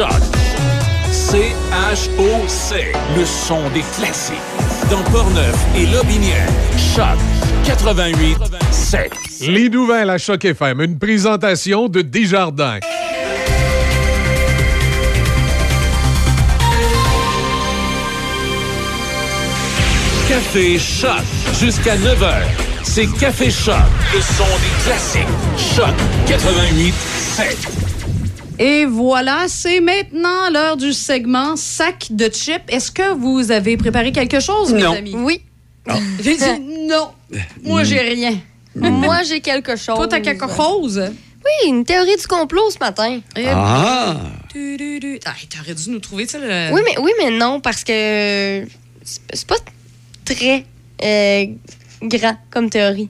Choc. C-H-O-C. Le son des classiques. Dans Portneuf et Lobinière. Choc 88 7. Les nouvelles à Choc FM. Une présentation de Desjardins. Café Choc. Jusqu'à 9h. C'est Café Choc. Le son des classiques. Choc 88 7. Et voilà, c'est maintenant l'heure du segment sac de chips. Est-ce que vous avez préparé quelque chose, mes Non. amis? Oui. J'ai dit non. Moi, j'ai rien. Moi, j'ai quelque chose. Toi, t'as quelque chose? Oui, une théorie du complot ce matin. Eh, Ah! du, du, du. Ah, t'aurais dû nous trouver, tu le... Oui, mais, oui, mais non, parce que c'est c'est pas très euh, grand comme théorie.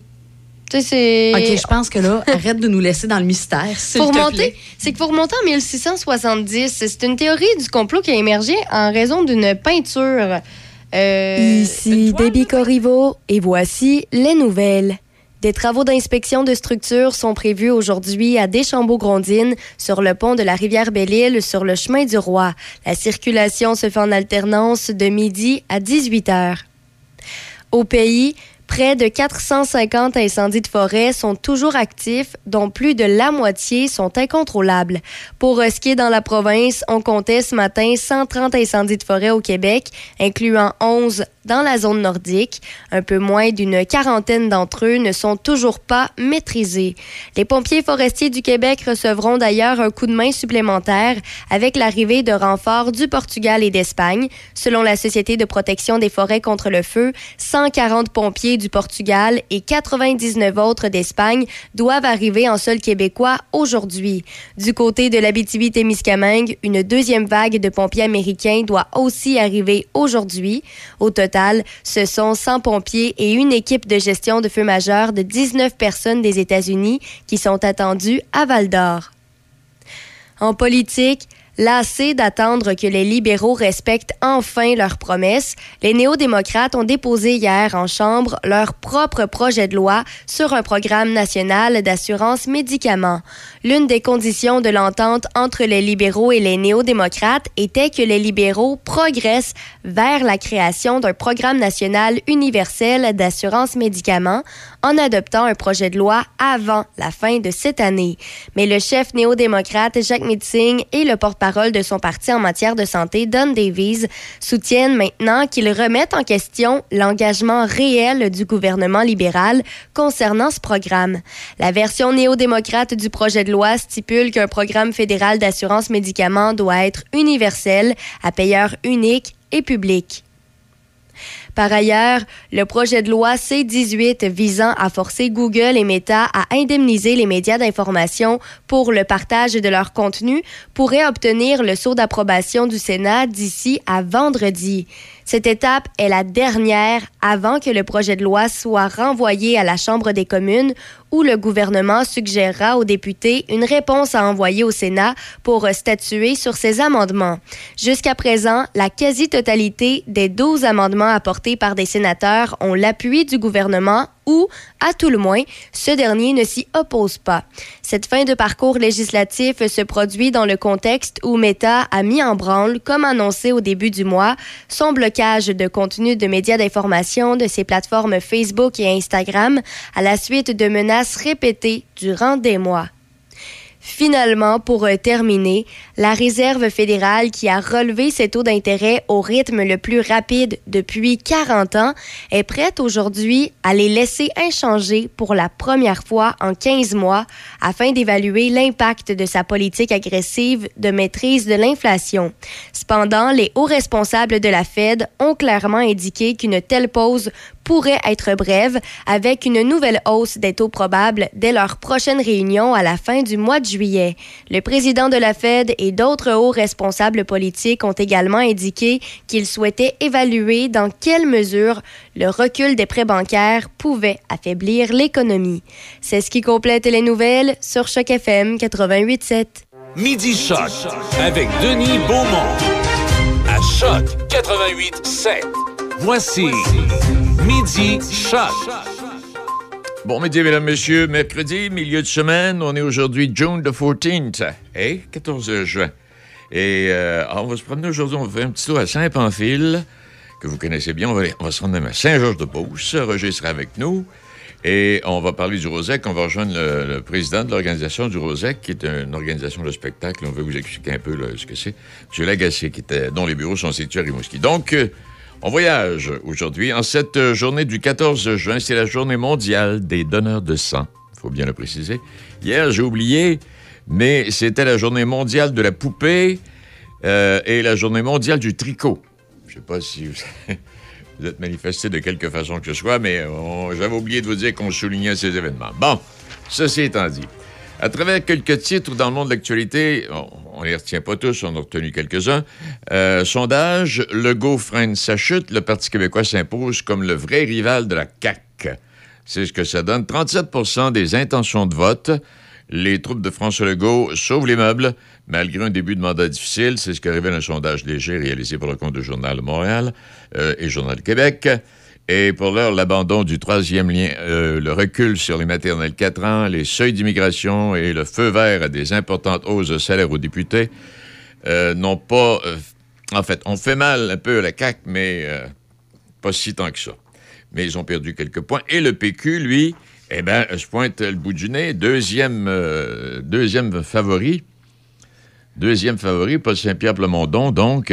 Tu sais, c'est. OK, je pense que là, arrête de nous laisser dans le mystère, s'il Pour te plaît. c'est que pour remonter en 1670, c'est une théorie du complot qui a émergé en raison d'une peinture. euh, Ici Debbie Corriveau et voici les nouvelles. Des travaux d'inspection de structure sont prévus aujourd'hui à Deschambault-Grondines, sur le pont de la rivière Belle-Île, sur le chemin du Roi. La circulation se fait en alternance de midi à 18 heures. Au pays, près de 450 incendies de forêt sont toujours actifs, dont plus de la moitié sont incontrôlables. Pour euh, ce qui est dans la province, on comptait ce matin 130 incendies de forêt au Québec, incluant 11 dans la zone nordique. Un peu moins d'une quarantaine d'entre eux ne sont toujours pas maîtrisés. Les pompiers forestiers du Québec recevront d'ailleurs un coup de main supplémentaire avec l'arrivée de renforts du Portugal et d'Espagne. Selon la Société de protection des forêts contre le feu, 140 pompiers du Portugal et 99 autres d'Espagne doivent arriver en sol québécois aujourd'hui. Du côté de l'Abitibi-Témiscamingue, une deuxième vague de pompiers américains doit aussi arriver aujourd'hui. Au total, ce sont 100 pompiers et une équipe de gestion de feu majeur de 19 personnes des États-Unis qui sont attendues à Val-d'Or. En politique, Lassés d'attendre que les libéraux respectent enfin leurs promesses, les néo-démocrates ont déposé hier en Chambre leur propre projet de loi sur un programme national d'assurance médicaments. L'une des conditions de l'entente entre les libéraux et les néo-démocrates était que les libéraux progressent vers la création d'un programme national universel d'assurance médicaments en adoptant un projet de loi avant la fin de cette année. Mais le chef néo-démocrate Jacques Meeting et le porte-parole de son parti en matière de santé, Don Davies, soutiennent maintenant qu'ils remettent en question l'engagement réel du gouvernement libéral concernant ce programme. La version néo-démocrate du projet de loi stipule qu'un programme fédéral d'assurance médicaments doit être universel, à payeur unique et public. Par ailleurs, le projet de loi C-18 visant à forcer Google et Meta à indemniser les médias d'information pour le partage de leur contenu pourrait obtenir le sceau d'approbation du Sénat d'ici à vendredi. Cette étape est la dernière avant que le projet de loi soit renvoyé à la Chambre des communes où le gouvernement suggérera aux députés une réponse à envoyer au Sénat pour statuer sur ces amendements. Jusqu'à présent, la quasi-totalité des 12 amendements apportés par des sénateurs ont l'appui du gouvernement ou, à tout le moins, ce dernier ne s'y oppose pas. Cette fin de parcours législatif se produit dans le contexte où Meta a mis en branle, comme annoncé au début du mois, son blocage de contenu de médias d'information de ses plateformes Facebook et Instagram à la suite de menaces répétées durant des mois. Finalement, pour euh, terminer, la Réserve fédérale qui a relevé ses taux d'intérêt au rythme le plus rapide depuis 40 ans est prête aujourd'hui à les laisser inchangés pour la première fois en 15 mois afin d'évaluer l'impact de sa politique agressive de maîtrise de l'inflation. Cependant, les hauts responsables de la Fed ont clairement indiqué qu'une telle pause pourrait être brève, avec une nouvelle hausse des taux probables dès leur prochaine réunion à la fin du mois de juillet. Le président de la Fed et d'autres hauts responsables politiques ont également indiqué qu'ils souhaitaient évaluer dans quelle mesure le recul des prêts bancaires pouvait affaiblir l'économie. C'est ce qui complète les nouvelles sur Choc FM 88.7. Midi Choc avec Denis Beaumont. À Choc 88 7. Voici Midi Choc. Bon midi, mesdames, messieurs. Mercredi, milieu de semaine, on est aujourd'hui June the 14th. Hey, 14 juin. Et euh, on va se promener aujourd'hui, on va faire un petit tour à Saint-Pamphile, que vous connaissez bien. On va, aller- on va se rendre même à Saint-Georges-de-Beauce. Roger sera avec nous. Et on va parler du Rosec. On va rejoindre le, président de l'organisation du Rosec, qui est une organisation de spectacle. On va vous expliquer un peu ce que c'est. M. Lagacé, qui était, dont les bureaux sont situés à Rimouski. Donc, euh, on voyage aujourd'hui. En cette euh, journée du 14 juin, c'est la journée mondiale des donneurs de sang. Il faut bien le préciser. Hier, j'ai oublié, mais c'était la journée mondiale de la poupée euh, et la journée mondiale du tricot. Je sais pas si vous, vous êtes manifesté de quelque façon que ce soit, mais on- j'avais oublié de vous dire qu'on soulignait ces événements. Bon, ceci étant dit, à travers quelques titres dans le monde de l'actualité, on les retient pas tous, on a retenu quelques-uns. Euh, sondage, Legault freine sa chute, le Parti québécois s'impose comme le vrai rival de la CAQ. C'est ce que ça donne. 37% des intentions de vote. Les troupes de François Legault sauvent les meubles, malgré un début de mandat difficile. C'est ce que révèle un sondage léger réalisé pour le compte du Journal Montréal euh, et Journal Québec. Et pour l'heure, l'abandon du troisième lien, euh, le recul sur les maternelles 4 ans, les seuils d'immigration et le feu vert à des importantes hausses de salaire aux députés euh, n'ont pas... euh, en fait, on fait mal un peu à la CAQ, mais pas si tant que ça. Mais ils ont perdu quelques points. Et le PQ, lui, eh bien, se pointe le bout du nez. Deuxième, deuxième favori. Deuxième favori, Paul Saint-Pierre Plamondon. Donc,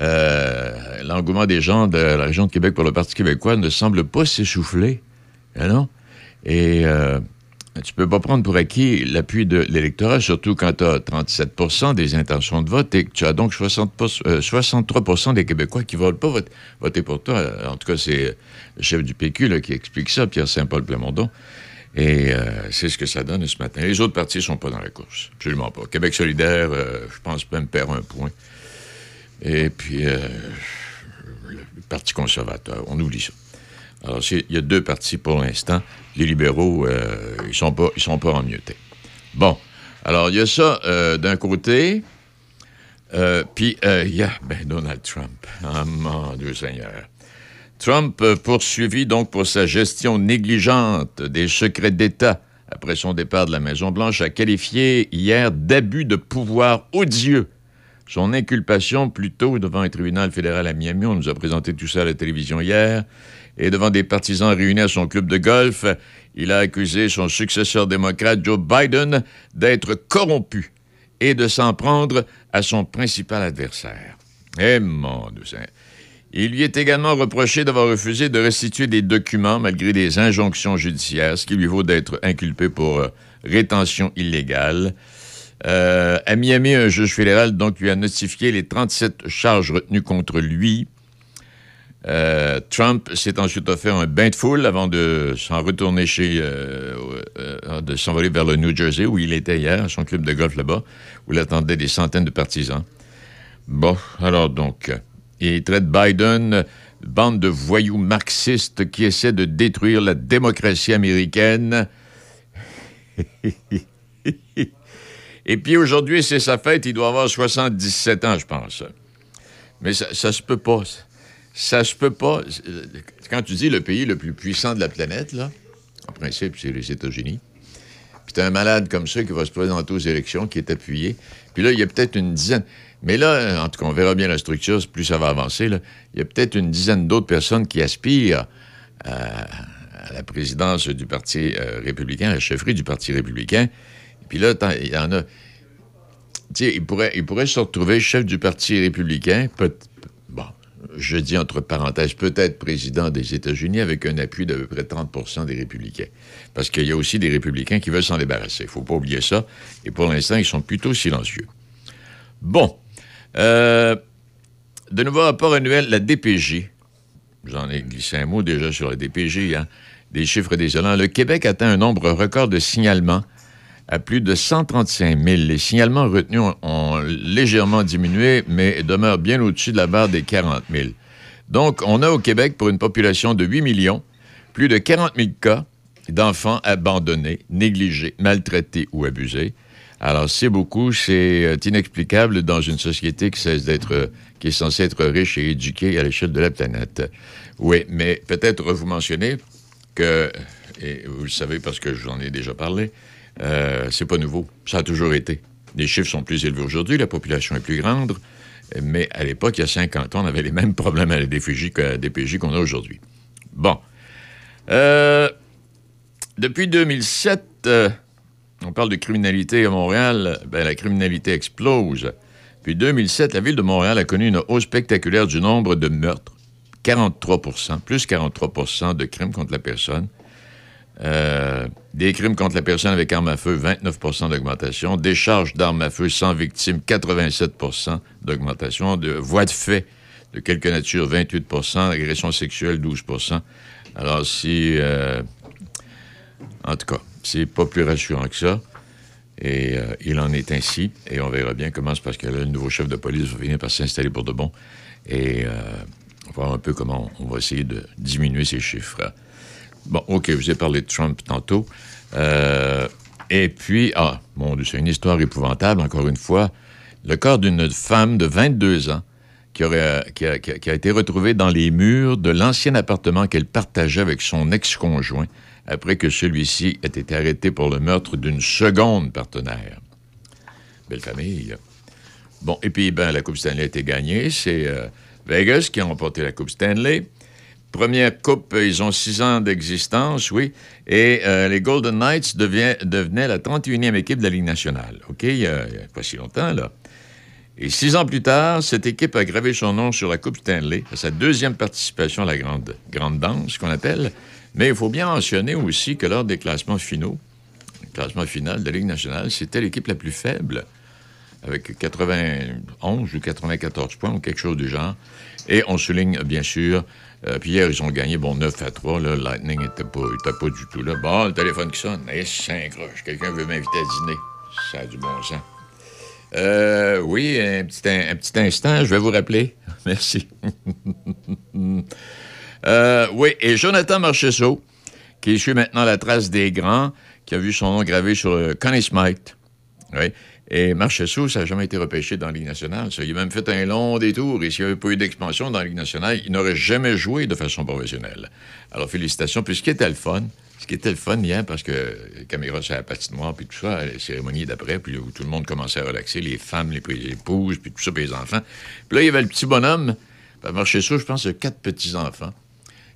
euh, l'engouement des gens de la région de Québec pour le Parti québécois ne semble pas s'essouffler. Hein, non? Et euh, tu peux pas prendre pour acquis l'appui de l'électorat, surtout quand tu as 37% des intentions de vote et que tu as donc 60 euh, 63% des Québécois qui ne veulent pas voter, pour toi. Euh, En tout cas, c'est le chef du PQ qui explique ça, Pierre Saint-Paul Plamondon. Et euh, c'est ce que ça donne ce matin. Les autres partis ne sont pas dans la course. Absolument pas. Québec solidaire, je pense même perd un point. Et puis, euh, le Parti conservateur, on oublie ça. Alors, il y a deux partis pour l'instant. Les libéraux, euh, ils sont pas, ils sont pas. Bon. Alors, il y a ça euh, d'un côté. Euh, puis, il y a ben, Donald Trump. Ah, mon Dieu Seigneur. Trump poursuivi donc pour sa gestion négligente des secrets d'État après son départ de la Maison-Blanche a qualifié hier d'abus de pouvoir odieux son inculpation plus tôt devant un tribunal fédéral à Miami. On nous a présenté tout ça à la télévision hier. Et devant des partisans réunis à son club de golf, il a accusé son successeur démocrate Joe Biden d'être corrompu et de s'en prendre à son principal adversaire. Eh mon Dieu Seigneur. Il lui est également reproché d'avoir refusé de restituer des documents malgré des injonctions judiciaires, ce qui lui vaut d'être inculpé pour euh, rétention illégale. Euh, à Miami, un juge fédéral donc lui a notifié les 37 charges retenues contre lui. Euh, Trump s'est ensuite offert un bain de foule avant de s'en retourner chez, euh, de s'envoler vers le New Jersey où il était hier, son club de golf là-bas, où l'attendaient des centaines de partisans. Bon, alors donc, il traite Biden bande de voyous marxistes qui essaient de détruire la démocratie américaine. Et puis aujourd'hui, c'est sa fête, il doit avoir 77 ans, je pense. Mais ça, ça se peut pas. Ça se peut pas. Quand tu dis le pays le plus puissant de la planète, là, en principe, c'est les États-Unis. Puis t'as un malade comme ça qui va se présenter aux élections, qui est appuyé. Puis là, il y a peut-être une dizaine. Mais là, en tout cas, on verra bien la structure, plus ça va avancer. Là. Il y a peut-être une dizaine d'autres personnes qui aspirent à, la présidence du Parti euh, républicain, à la chefferie du Parti républicain. Puis là, il y en a. Il pourrait, se retrouver chef du Parti républicain, bon, je dis entre parenthèses, peut-être président des États-Unis avec un appui d'à peu près 30% des républicains. Parce qu'il y a aussi des républicains qui veulent s'en débarrasser. Il ne faut pas oublier ça. Et pour l'instant, ils sont plutôt silencieux. Bon. Euh, de nouveau rapport annuel, la DPJ. J'en ai glissé un mot déjà sur la DPJ, hein. Des chiffres désolants. Le Québec atteint un nombre record de signalements à plus de 135 000. Les signalements retenus ont, légèrement diminué, mais demeurent bien au-dessus de la barre des 40 000. Donc, on a au Québec, pour une population de 8 millions, plus de 40 000 cas d'enfants abandonnés, négligés, maltraités ou abusés. Alors, c'est beaucoup, c'est euh, inexplicable dans une société qui cesse d'être, euh, qui est censée être riche et éduquée à l'échelle de la planète. Oui, mais peut-être vous mentionnez que, et vous le savez parce que j'en ai déjà parlé, euh, c'est pas nouveau. Ça a toujours été. Les chiffres sont plus élevés aujourd'hui, la population est plus grande, mais à l'époque, il y a 50 ans, on avait les mêmes problèmes à la DPJ qu'on a aujourd'hui. Bon. Euh, depuis 2007, euh, on parle de criminalité à Montréal, ben, la criminalité explose. Depuis 2007, la ville de Montréal a connu une hausse spectaculaire du nombre de meurtres. 43% plus 43% de crimes contre la personne. Euh, des crimes contre la personne avec arme à feu, 29% d'augmentation. Des charges d'armes à feu sans victime, 87% d'augmentation. De voies de fait de quelque nature, 28% Agression sexuelle, 12% Alors, si. Euh, en tout cas, c'est pas plus rassurant que ça. Et euh, il en est ainsi. Et on verra bien comment c'est parce que là, le nouveau chef de police va finir par s'installer pour de bon. Et on va voir un peu comment on va essayer de diminuer ces chiffres. Bon, OK, vous ai parlé de Trump tantôt. Euh, et puis, ah, mon Dieu, c'est une histoire épouvantable, encore une fois. Le corps d'une femme de 22 ans a, qui, a, été retrouvée dans les murs de l'ancien appartement qu'elle partageait avec son ex-conjoint après que celui-ci ait été arrêté pour le meurtre d'une seconde partenaire. Belle famille. Bon, et puis, ben, la Coupe Stanley a été gagnée. C'est euh, Vegas qui a remporté la Coupe Stanley. Première coupe, ils ont six ans d'existence, oui. Et euh, les Golden Knights devenaient la 31e équipe de la Ligue nationale. OK? Il n'y a, pas si longtemps, là. Et six ans plus tard, cette équipe a gravé son nom sur la Coupe Stanley, sa deuxième participation à la grande, grande danse, qu'on appelle. Mais il faut bien mentionner aussi que lors des classements finaux, le classement final de la Ligue nationale, c'était l'équipe la plus faible, avec 91 ou 94 points ou quelque chose du genre. Et on souligne, bien sûr, euh, puis hier, ils ont gagné, bon, 9 à 3. Là, Lightning n'était pas, pas du tout là. Bon, le téléphone qui sonne. Eh, c'est Quelqu'un veut m'inviter à dîner. Ça a du bon sens. Euh, oui, un petit, un, instant, je vais vous rappeler. Merci. euh, oui, et Jonathan Marcheseau, qui suit maintenant la trace des grands, qui a vu son nom gravé sur le Connie Smite. Oui. Et Marchessault, ça n'a jamais été repêché dans la Ligue nationale. Il a même fait un long détour. Et s'il n'y avait pas eu d'expansion dans la Ligue nationale, il n'aurait jamais joué de façon professionnelle. Alors, félicitations. Puis ce qui était le fun, ce qui était le fun hier, parce que les caméras sur la patinoire, puis tout ça, les cérémonies d'après, puis où tout le monde commençait à relaxer, les femmes, les, épouses, puis tout ça, puis les enfants. Puis là, il y avait le petit bonhomme. Marchessault, je pense, a quatre petits-enfants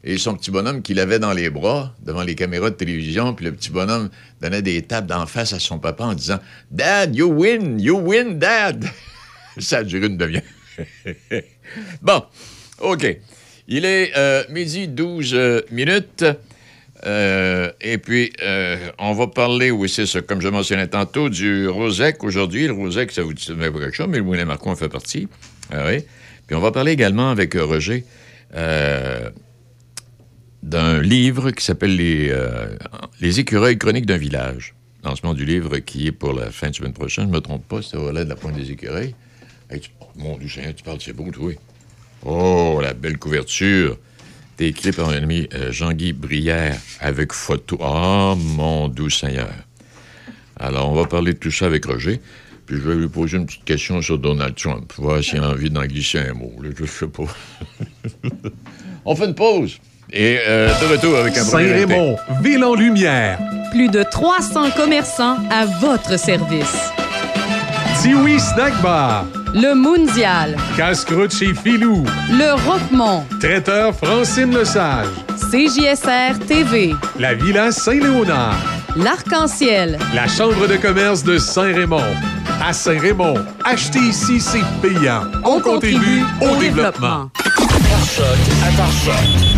et son petit bonhomme qu'il avait dans les bras devant les caméras de télévision, puis le petit bonhomme donnait des tapes d'en face à son papa en disant Dad, you win, you win, Dad. Ça a duré une demi Bon, OK. Il est euh, midi 12 euh, minutes. Euh, et puis, on va parler, oui, c'est ça, comme je mentionnais tantôt, du Rosec aujourd'hui. Le Rosec, ça vous dit quelque chose, mais le Moulin Marco en fait partie. Ah oui. Puis on va parler également avec Roger d'un livre qui s'appelle les, euh, les écureuils chroniques d'un village. Lancement du livre qui est pour la fin de semaine prochaine. Je ne me trompe pas, c'est au de la pointe des écureuils. mon Dieu Seigneur, tu parles, c'est beau, oui. Oh, la belle couverture. T'es écrit par un ami euh, Jean-Guy Brière avec photo. Oh, mon doux Seigneur. Alors, on va parler de tout ça avec Roger. Puis je vais lui poser une petite question sur Donald Trump. Voir s'il a envie d'en glisser un mot. je sais pas. on fait une pause. Et euh, de retour avec un Saint-Raymond, ville en lumière. Plus de 300 commerçants à votre service. Tiwi Snack Bar. Le Mondial. Casse-croûte chez Filou. Le Roquemont. Traiteur Francine Lesage. CJSR TV. La Villa Saint-Léonard. L'Arc-en-Ciel. La Chambre de commerce de Saint-Raymond. À Saint-Raymond, acheter ici, c'est payant. On, contribue, au, développement.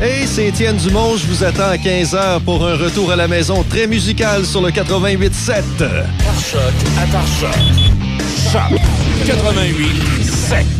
Hey, c'est Étienne Dumont. Je vous attends à 15h pour un retour à la maison très musical sur le 88.7. Par choc à par choc. Choc 88.7.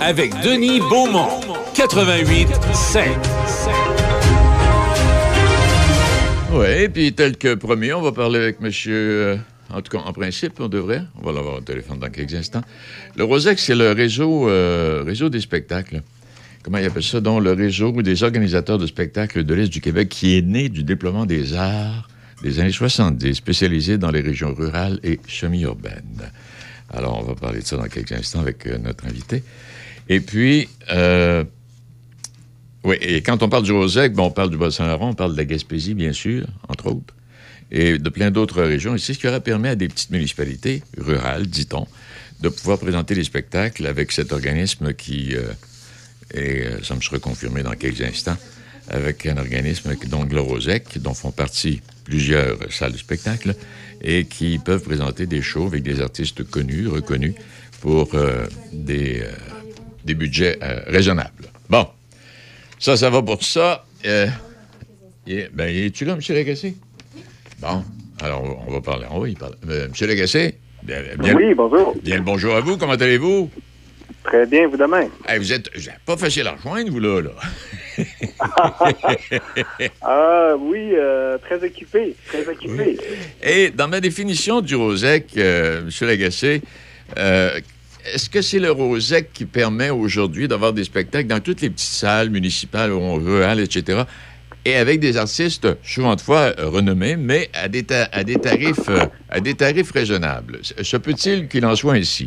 Avec Denis Beaumont, 88 5. Oui, puis tel que promis, on va parler avec monsieur. euh, en tout cas, en principe, on devrait. On va l'avoir au téléphone dans quelques instants. Le ROSEC, c'est le réseau, euh, réseau des spectacles. Comment il appelle ça? Donc, le réseau des organisateurs de spectacles de l'Est du Québec qui est né du déploiement des arts des années 70, spécialisé dans les régions rurales et semi-urbaines. Alors, on va parler de ça dans quelques instants avec euh, notre invité. Et puis, euh, oui, et quand on parle du Rosec, bon, on parle du Bas-Saint-Laurent, on parle de la Gaspésie, bien sûr, entre autres, et de plein d'autres régions. Et c'est ce qui aurait permis à des petites municipalités rurales, dit-on, de pouvoir présenter les spectacles avec cet organisme qui, et euh, ça me sera confirmé dans quelques instants, avec un organisme donc le Rosec, dont font partie plusieurs salles de spectacle, et qui peuvent présenter des shows avec des artistes connus, reconnus, pour euh, des, euh, des budgets euh, raisonnables. Bon, ça, ça va pour ça. Et- ben, es-tu là, M. Lagacé? Bon, alors, on va parler. On va y parler. M. Lagacé, bien, bien- Oui, bonjour. bien le bonjour à vous. Comment allez-vous? Très bien, vous de même. Hey, vous êtes pas facile à rejoindre, vous, là. là. Ah oui, euh, très occupé, très occupé. Et dans ma définition du Rosec, euh, M. Lagacé, euh, est-ce que c'est le Rosec qui permet aujourd'hui d'avoir des spectacles dans toutes les petites salles municipales rurales, etc., et avec des artistes, souvent de fois euh, renommés, mais à des, ta- à des tarifs, à des tarifs raisonnables? Se se peut-il qu'il en soit ainsi?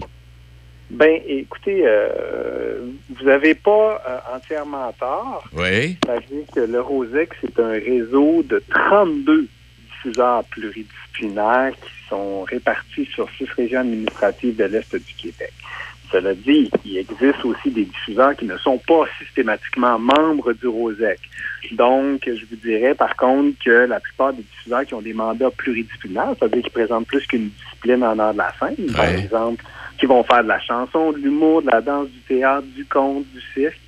Ben, écoutez, euh, vous n'avez pas euh, entièrement tort. Oui. C'est-à-dire que le Rosec, c'est un réseau de 32 diffuseurs pluridisciplinaires qui sont répartis sur six régions administratives de l'Est du Québec. Cela dit, il existe aussi des diffuseurs qui ne sont pas systématiquement membres du Rosec. Donc, je vous dirais par contre que la plupart des diffuseurs qui ont des mandats pluridisciplinaires, c'est-à-dire qui présentent plus qu'une discipline en art de la scène, par exemple, qui vont faire de la chanson, de l'humour, de la danse, du théâtre, du conte, du cirque,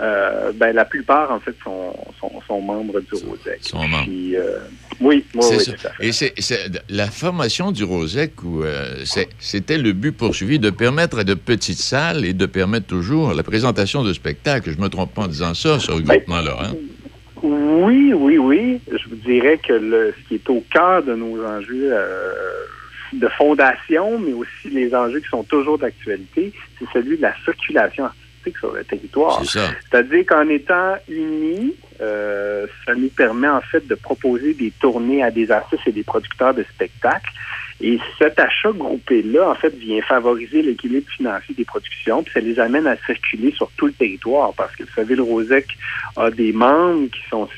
euh, ben, la plupart, en fait, sont, sont, sont membres du Rosec. sont membres. Puis, euh, oui, C'est oui, ça. Et c'est, c'est- la formation du Rosec, euh, c'était le but poursuivi de permettre à de petites salles et de permettre toujours la présentation de spectacles. Je me trompe pas en disant ça, ce regroupement-là. Hein? Oui, oui, oui. Je vous dirais que le, ce qui est au cœur de nos enjeux de fondation, mais aussi les enjeux qui sont toujours d'actualité, c'est celui de la circulation artistique sur le territoire. C'est ça. C'est-à-dire qu'en étant unis, euh, ça nous permet en fait de proposer des tournées à des artistes et des producteurs de spectacles. Et cet achat groupé-là, en fait, vient favoriser l'équilibre financier des productions, puis ça les amène à circuler sur tout le territoire, parce que vous savez, le Rosec a des membres qui sont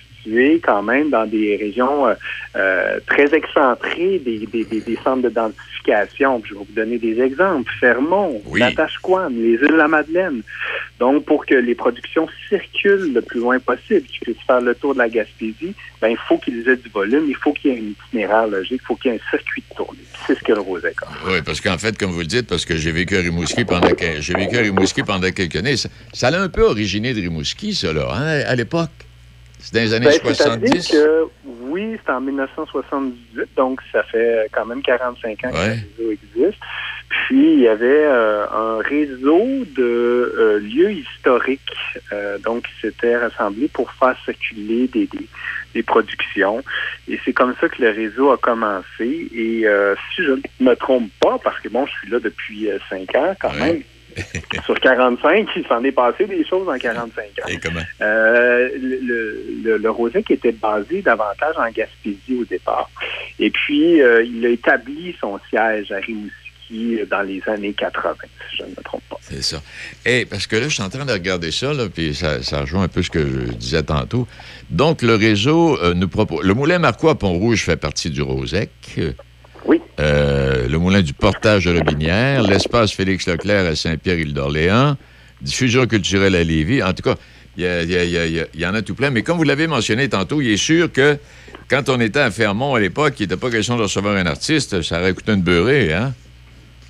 quand même dans des régions euh, euh, très excentrées, des, des, des, des centres d'identification. Puis Je vais vous donner des exemples. Fermont, Oui. Natashquan, les îles de la Madeleine. Donc, pour que les productions circulent le plus loin possible, qu'ils puissent faire le tour de la Gaspésie, ben, il faut qu'ils aient du volume, il faut qu'il y ait un itinéraire logique, il faut qu'il y ait un circuit de tournée. C'est ce que le Rosec a. Oui, parce qu'en fait, comme vous le dites, parce que j'ai vécu à Rimouski pendant, que- j'ai vécu à Rimouski pendant quelques années, ça, ça a un peu originé de Rimouski, ça, là, hein, à l'époque. C'est dans les années Ben, 70. C'est-à-dire que, oui, c'est en 1978, donc ça fait quand même 45 ans que le réseau existe. Puis, il y avait euh, un réseau de euh, lieux historiques, euh, donc qui s'étaient rassemblés pour faire circuler des, des, des productions. Et c'est comme ça que le réseau a commencé. Et euh, si je ne me trompe pas, parce que bon, je suis là depuis euh, 5 ans quand Ouais. même, sur 45, il s'en est passé des choses en 45 ans. Et comment? Euh, le, le, le Rosec était basé davantage en Gaspésie au départ. Et puis, euh, il a établi son siège à Rimouski dans les années 80, si je ne me trompe pas. C'est ça. Et parce que là, je suis en train de regarder ça, là, puis ça, ça rejoint un peu ce que je disais tantôt. Donc, le réseau euh, nous propose. Le Moulin Marquois à Pont-Rouge fait partie du Rosec. Oui. Euh, le Moulin du Portage de Robinière, l'espace Félix Leclerc à Saint-Pierre-Île d'Orléans, diffusion culturelle à Lévis. En tout cas, il y, en a tout plein. Mais comme vous l'avez mentionné tantôt, il est sûr que quand on était à Fermont à l'époque, il n'était pas question de recevoir un artiste, ça aurait coûté une beurrée, hein?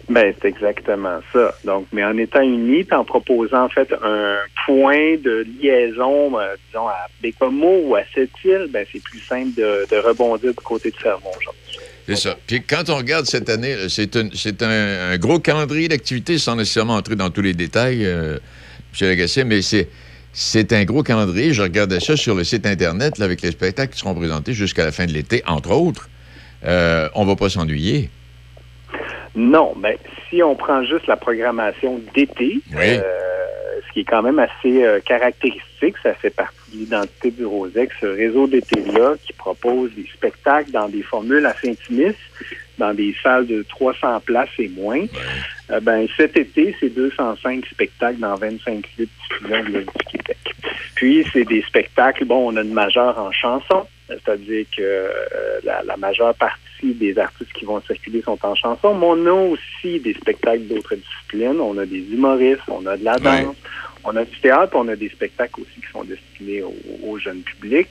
Ben, c'est exactement ça. Donc, mais en étant unis, en proposant en fait un point de liaison, euh, disons à Bécomo ou à Sept-Îles, ben c'est plus simple de, de rebondir du côté de Fermont. aujourd'hui. C'est ça. Puis quand on regarde cette année, c'est un, c'est un, un gros calendrier d'activités sans nécessairement entrer dans tous les détails, euh, M. Lagacé, mais c'est, C'est un gros calendrier. Je regardais ça sur le site Internet là, avec les spectacles qui seront présentés jusqu'à la fin de l'été, entre autres. Euh, on va pas s'ennuyer. Non, mais si on prend juste la programmation d'été, Oui. euh, ce qui est quand même assez euh, caractéristique, ça fait partie l'identité du Rosec, ce réseau d'été-là qui propose des spectacles dans des formules assez intimistes, dans des salles de 300 places et moins. Euh, ben, cet été, c'est 205 spectacles dans 25 lieux de du Québec. Puis, c'est des spectacles, bon, on a une majeure en chanson, c'est-à-dire que euh, la, la majeure partie des artistes qui vont circuler sont en chanson, mais on a aussi des spectacles d'autres disciplines. On a des humoristes, on a de la Ouais. On a du théâtre, on a des spectacles aussi qui sont destinés au, au jeune public.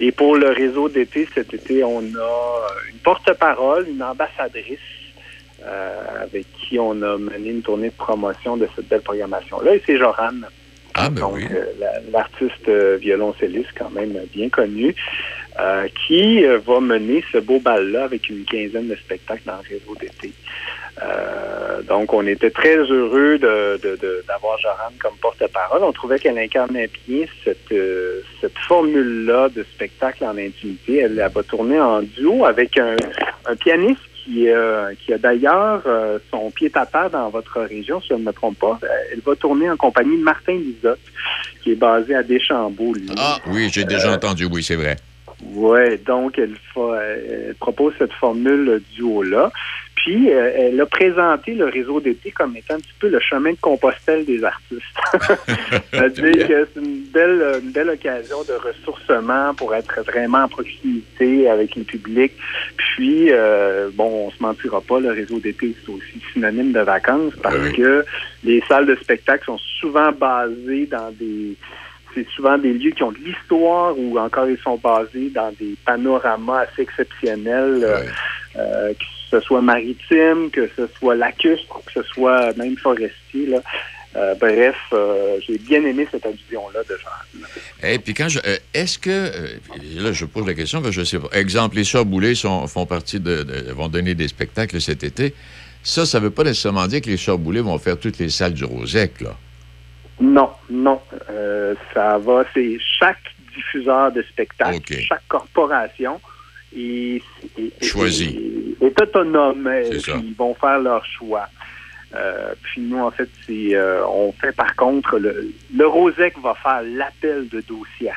Et pour le réseau d'été, cet été, on a une porte-parole, une ambassadrice euh, avec qui on a mené une tournée de promotion de cette belle programmation-là. Et c'est Joran. Ah, ben Donc, oui. euh, la- l'artiste euh, violoncelliste quand même bien connu, euh, qui euh, va mener ce beau bal-là avec une quinzaine de spectacles dans le réseau d'été. Euh, donc, on était très heureux de- de- de- d'avoir Joran comme porte-parole. On trouvait qu'elle incarnait bien cette, euh, cette formule-là de spectacle en intimité. Elle, elle va tourner en duo avec un, un pianiste qui, euh, qui a d'ailleurs euh, son pied à terre dans votre région, si je ne me trompe pas. Elle va tourner en compagnie de Martin Lisotte, qui est basé à Deschambault, lui. Ah, oui, j'ai déjà entendu, oui, c'est vrai. Ouais, donc elle, fa- elle propose cette formule duo-là. Puis, euh, elle a présenté le réseau d'été comme étant un petit peu le chemin de Compostelle des artistes. C'est-à-dire que c'est une belle, une belle occasion de ressourcement pour être vraiment en proximité avec le public. Puis, euh, bon, on se mentira pas, le réseau d'été, c'est aussi synonyme de vacances parce Oui, oui. que les salles de spectacle sont souvent basées dans des c'est souvent des lieux qui ont de l'histoire ou encore ils sont basés dans des panoramas assez exceptionnels, euh, Ouais. euh, que ce soit maritime, que ce soit lacustre, que ce soit même forestier. Là. Euh, bref, euh, j'ai bien aimé cette allusion-là de Jean. Et puis quand je. euh, Est-ce que. euh, là, je pose la question, parce que je sais pas. Exemple, les Sœurs Boulay sont, font partie de, de- vont donner des spectacles cet été. Ça, ça veut pas nécessairement dire que les Sœurs Boulay vont faire toutes les salles du Rosec, là. Non, non. Ça va, c'est chaque diffuseur de spectacle, chaque corporation est, est- Choisi. est- est autonome. puis Ils vont faire leur choix. Euh, puis nous, en fait, c'est euh, on fait par contre le, le Rosec va faire l'appel de dossier.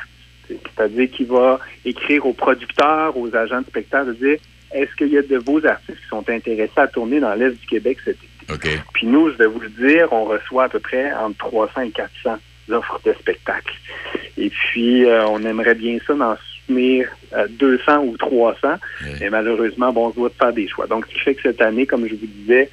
C'est-à-dire qu'il va écrire aux producteurs, aux agents de spectacle, de dire est-ce qu'il y a de vos artistes qui sont intéressés à tourner dans l'Est du Québec cet été? Puis nous, je vais vous le dire, on reçoit à peu près entre 300 et 400 offres de spectacles. Et puis, euh, on aimerait bien ça d'en soutenir euh, 200 ou 300. Ouais. Mais malheureusement, bon, on doit faire des choix. Donc, ce qui fait que cette année, comme je vous disais,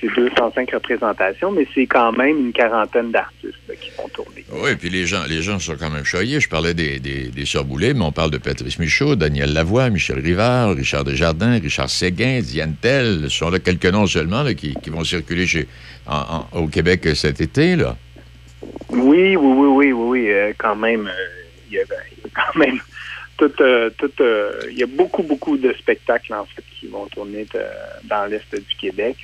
c'est 205 représentations, mais c'est quand même une quarantaine d'artistes qui vont tourner. Oui, puis les gens, les gens sont quand même choyés. Je parlais des, des, des Sœurs Boulay, mais on parle de Patrice Michaud, Daniel Lavoie, Michel Rivard, Richard Desjardins, Richard Séguin, Diane Tell. Ce sont là quelques noms seulement là, qui, qui vont circuler chez, en- en- au Québec cet été, là. Oui, oui, oui, oui, oui, oui. euh, quand même, euh, a, il y a quand même tout, euh, tout, euh, il y a beaucoup, beaucoup de spectacles en fait qui vont tourner dans l'est du Québec.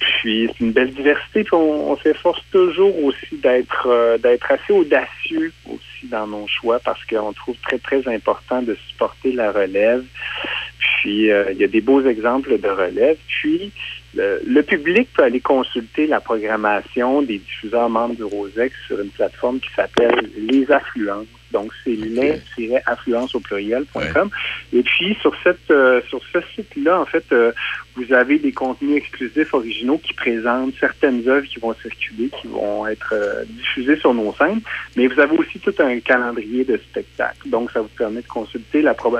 Puis c'est une belle diversité. Puis on, s'efforce toujours aussi d'être euh, d'être assez audacieux aussi dans nos choix parce qu'on trouve très très important de supporter la relève. Puis euh, il y a des beaux exemples de relève. Puis le, le public peut aller consulter la programmation des diffuseurs membres du Rosex sur une plateforme qui s'appelle Les Affluences. Donc, c'est les-affluence au pluriel.com. Et puis, sur cette euh, sur ce site-là, en fait, euh, vous avez des contenus exclusifs originaux qui présentent certaines œuvres qui vont circuler, qui vont être euh, diffusées sur nos scènes. Mais vous avez aussi tout un calendrier de spectacles. Donc, ça vous permet de consulter la, pro-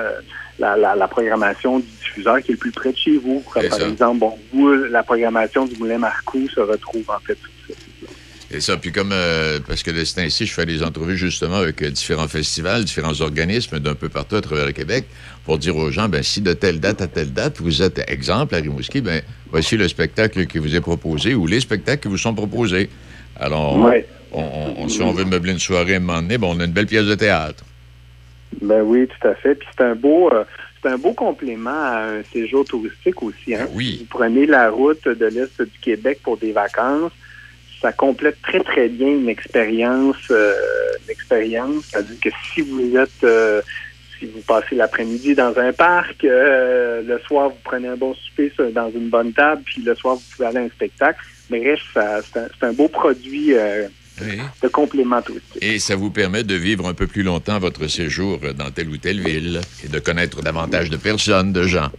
la, la, la programmation du diffuseur qui est le plus près de chez vous. Comme par exemple, bon, vous, la programmation du Moulin Marcoux se retrouve en fait. Et ça, puis comme, euh, parce que de ce temps-ci, je fais des entrevues justement avec euh, différents festivals, différents organismes d'un peu partout à travers le Québec pour dire aux gens, ben si de telle date à telle date, vous êtes exemple à Rimouski, ben voici le spectacle qui vous est proposé ou les spectacles qui vous sont proposés. Alors, Ouais. on, on- on- si on veut meubler une soirée à un moment donné, ben, on a une belle pièce de théâtre. Ben oui, tout à fait. Puis c'est un beau, euh, c'est un beau complément à un séjour touristique aussi. Hein? Ben oui. Vous prenez la route de l'est du Québec pour des vacances. Ça complète très, très bien une expérience, euh, expérience. C'est-à-dire que si vous êtes, euh, si vous passez l'après-midi dans un parc, euh, le soir, vous prenez un bon souper sur- dans une bonne table, puis le soir, vous pouvez aller à un spectacle. Bref, ça- c'est un, beau produit Oui. de complément touristique. Et ça vous permet de vivre un peu plus longtemps votre séjour dans telle ou telle ville et de connaître davantage de personnes, de gens.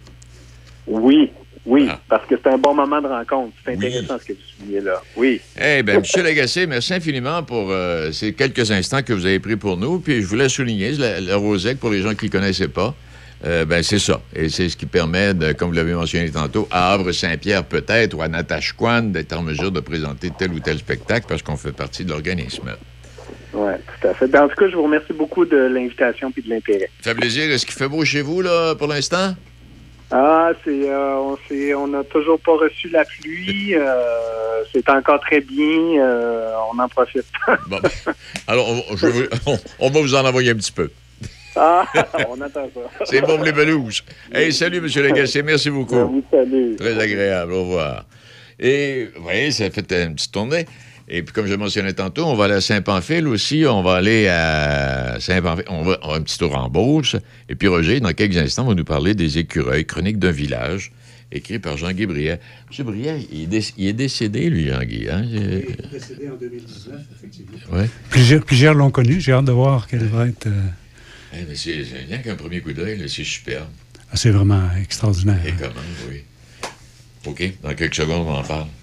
Oui, oui, Ah. parce que c'est un bon moment de rencontre. C'est Oui. intéressant ce que vous soulignez là. Oui. Eh bien, M. Lagacé, merci infiniment pour euh, ces quelques instants que vous avez pris pour nous. Puis je voulais souligner, le, le Rosec, pour les gens qui ne connaissaient pas, euh, ben c'est ça. Et c'est ce qui permet, de, comme vous l'avez mentionné tantôt, à Havre-Saint-Pierre peut-être ou à Natashquan d'être en mesure de présenter tel ou tel spectacle parce qu'on fait partie de l'organisme. Oui, tout à fait. Ben, en tout cas, je vous remercie beaucoup de l'invitation et de l'intérêt. Ça fait plaisir. Est-ce qu'il fait beau chez vous, là, pour l'instant? Ah, c'est, euh, on s'est, on n'a toujours pas reçu la pluie. euh, c'est encore très bien. euh, on en profite. Bon, alors, on, je vais vous- on- on va vous en envoyer un petit peu. ah, on attend ça. C'est bon, les belouches. Hey, salut, M. Lagacé. Merci beaucoup. vous salue. Très agréable. Au revoir. Et, vous voyez, ça fait une petite tournée. Et puis, comme je mentionnais tantôt, on va aller à Saint-Pamphile aussi. On va aller à Saint-Pamphile. On va, on un petit tour en Beauce. Et puis, Roger, dans quelques instants, va nous parler des écureuils, chronique d'un village, écrit par Jean-Guy Brière. M. Brière, il est, déc- il est décédé, lui, Jean-Guy. Hein? Décédé en 2019, effectivement. Ouais. Plusieurs, plusieurs l'ont connu. J'ai hâte de voir quelle va être. euh, Eh, mais c'est rien qu'un premier coup d'œil, c'est superbe. ah, c'est vraiment extraordinaire. Et comment, oui. OK, dans quelques secondes, on en parle.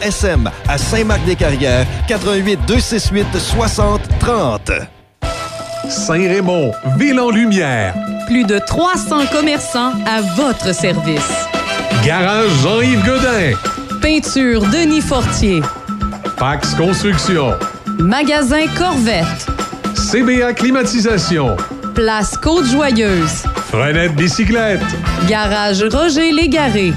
SM à Saint-Marc-des-Carrières, 88 268 60 30. Saint-Raymond, ville en lumière. Plus de 300 commerçants à votre service. Garage Jean-Yves Godin. Peinture Denis Fortier. Pax Construction. Magasin Corvette. CBA Climatisation. Place Côte-Joyeuse. Frenette Bicyclette. Garage Roger Légaré.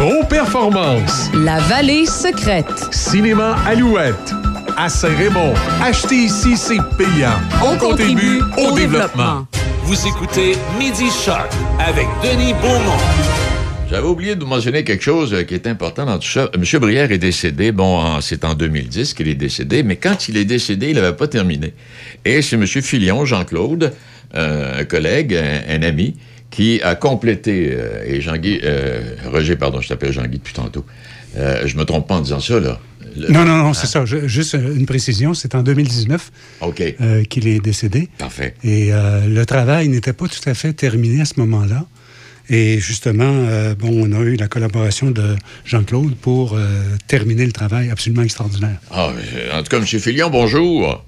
Pro Performance. La Vallée Secrète. Cinéma Alouette. À Saint-Raymond. Acheter ici, c'est payant. On contribue au développement. Vous écoutez Midi Shark avec Denis Beaumont. J'avais oublié de vous mentionner quelque chose euh, qui est important dans tout ça. M. Brière est décédé, bon, c'est en 2010 qu'il est décédé, mais quand il est décédé, il n'avait pas terminé. Et c'est M. Filion, Jean-Claude, euh, un collègue, un, un ami, qui a complété, euh, et Jean-Guy, euh, Roger, pardon, je t'appelle Jean-Guy depuis tantôt. Euh, je me trompe pas en disant ça, là. Le- Non, non, non, c'est ça. Je- juste une précision. C'est en 2019 OK, euh, qu'il est décédé. parfait. Et euh, le travail n'était pas tout à fait terminé à ce moment-là. Et justement, euh, bon, on a eu la collaboration de Jean-Claude pour euh, terminer le travail absolument extraordinaire. Ah, en tout cas, M. Filion, bonjour.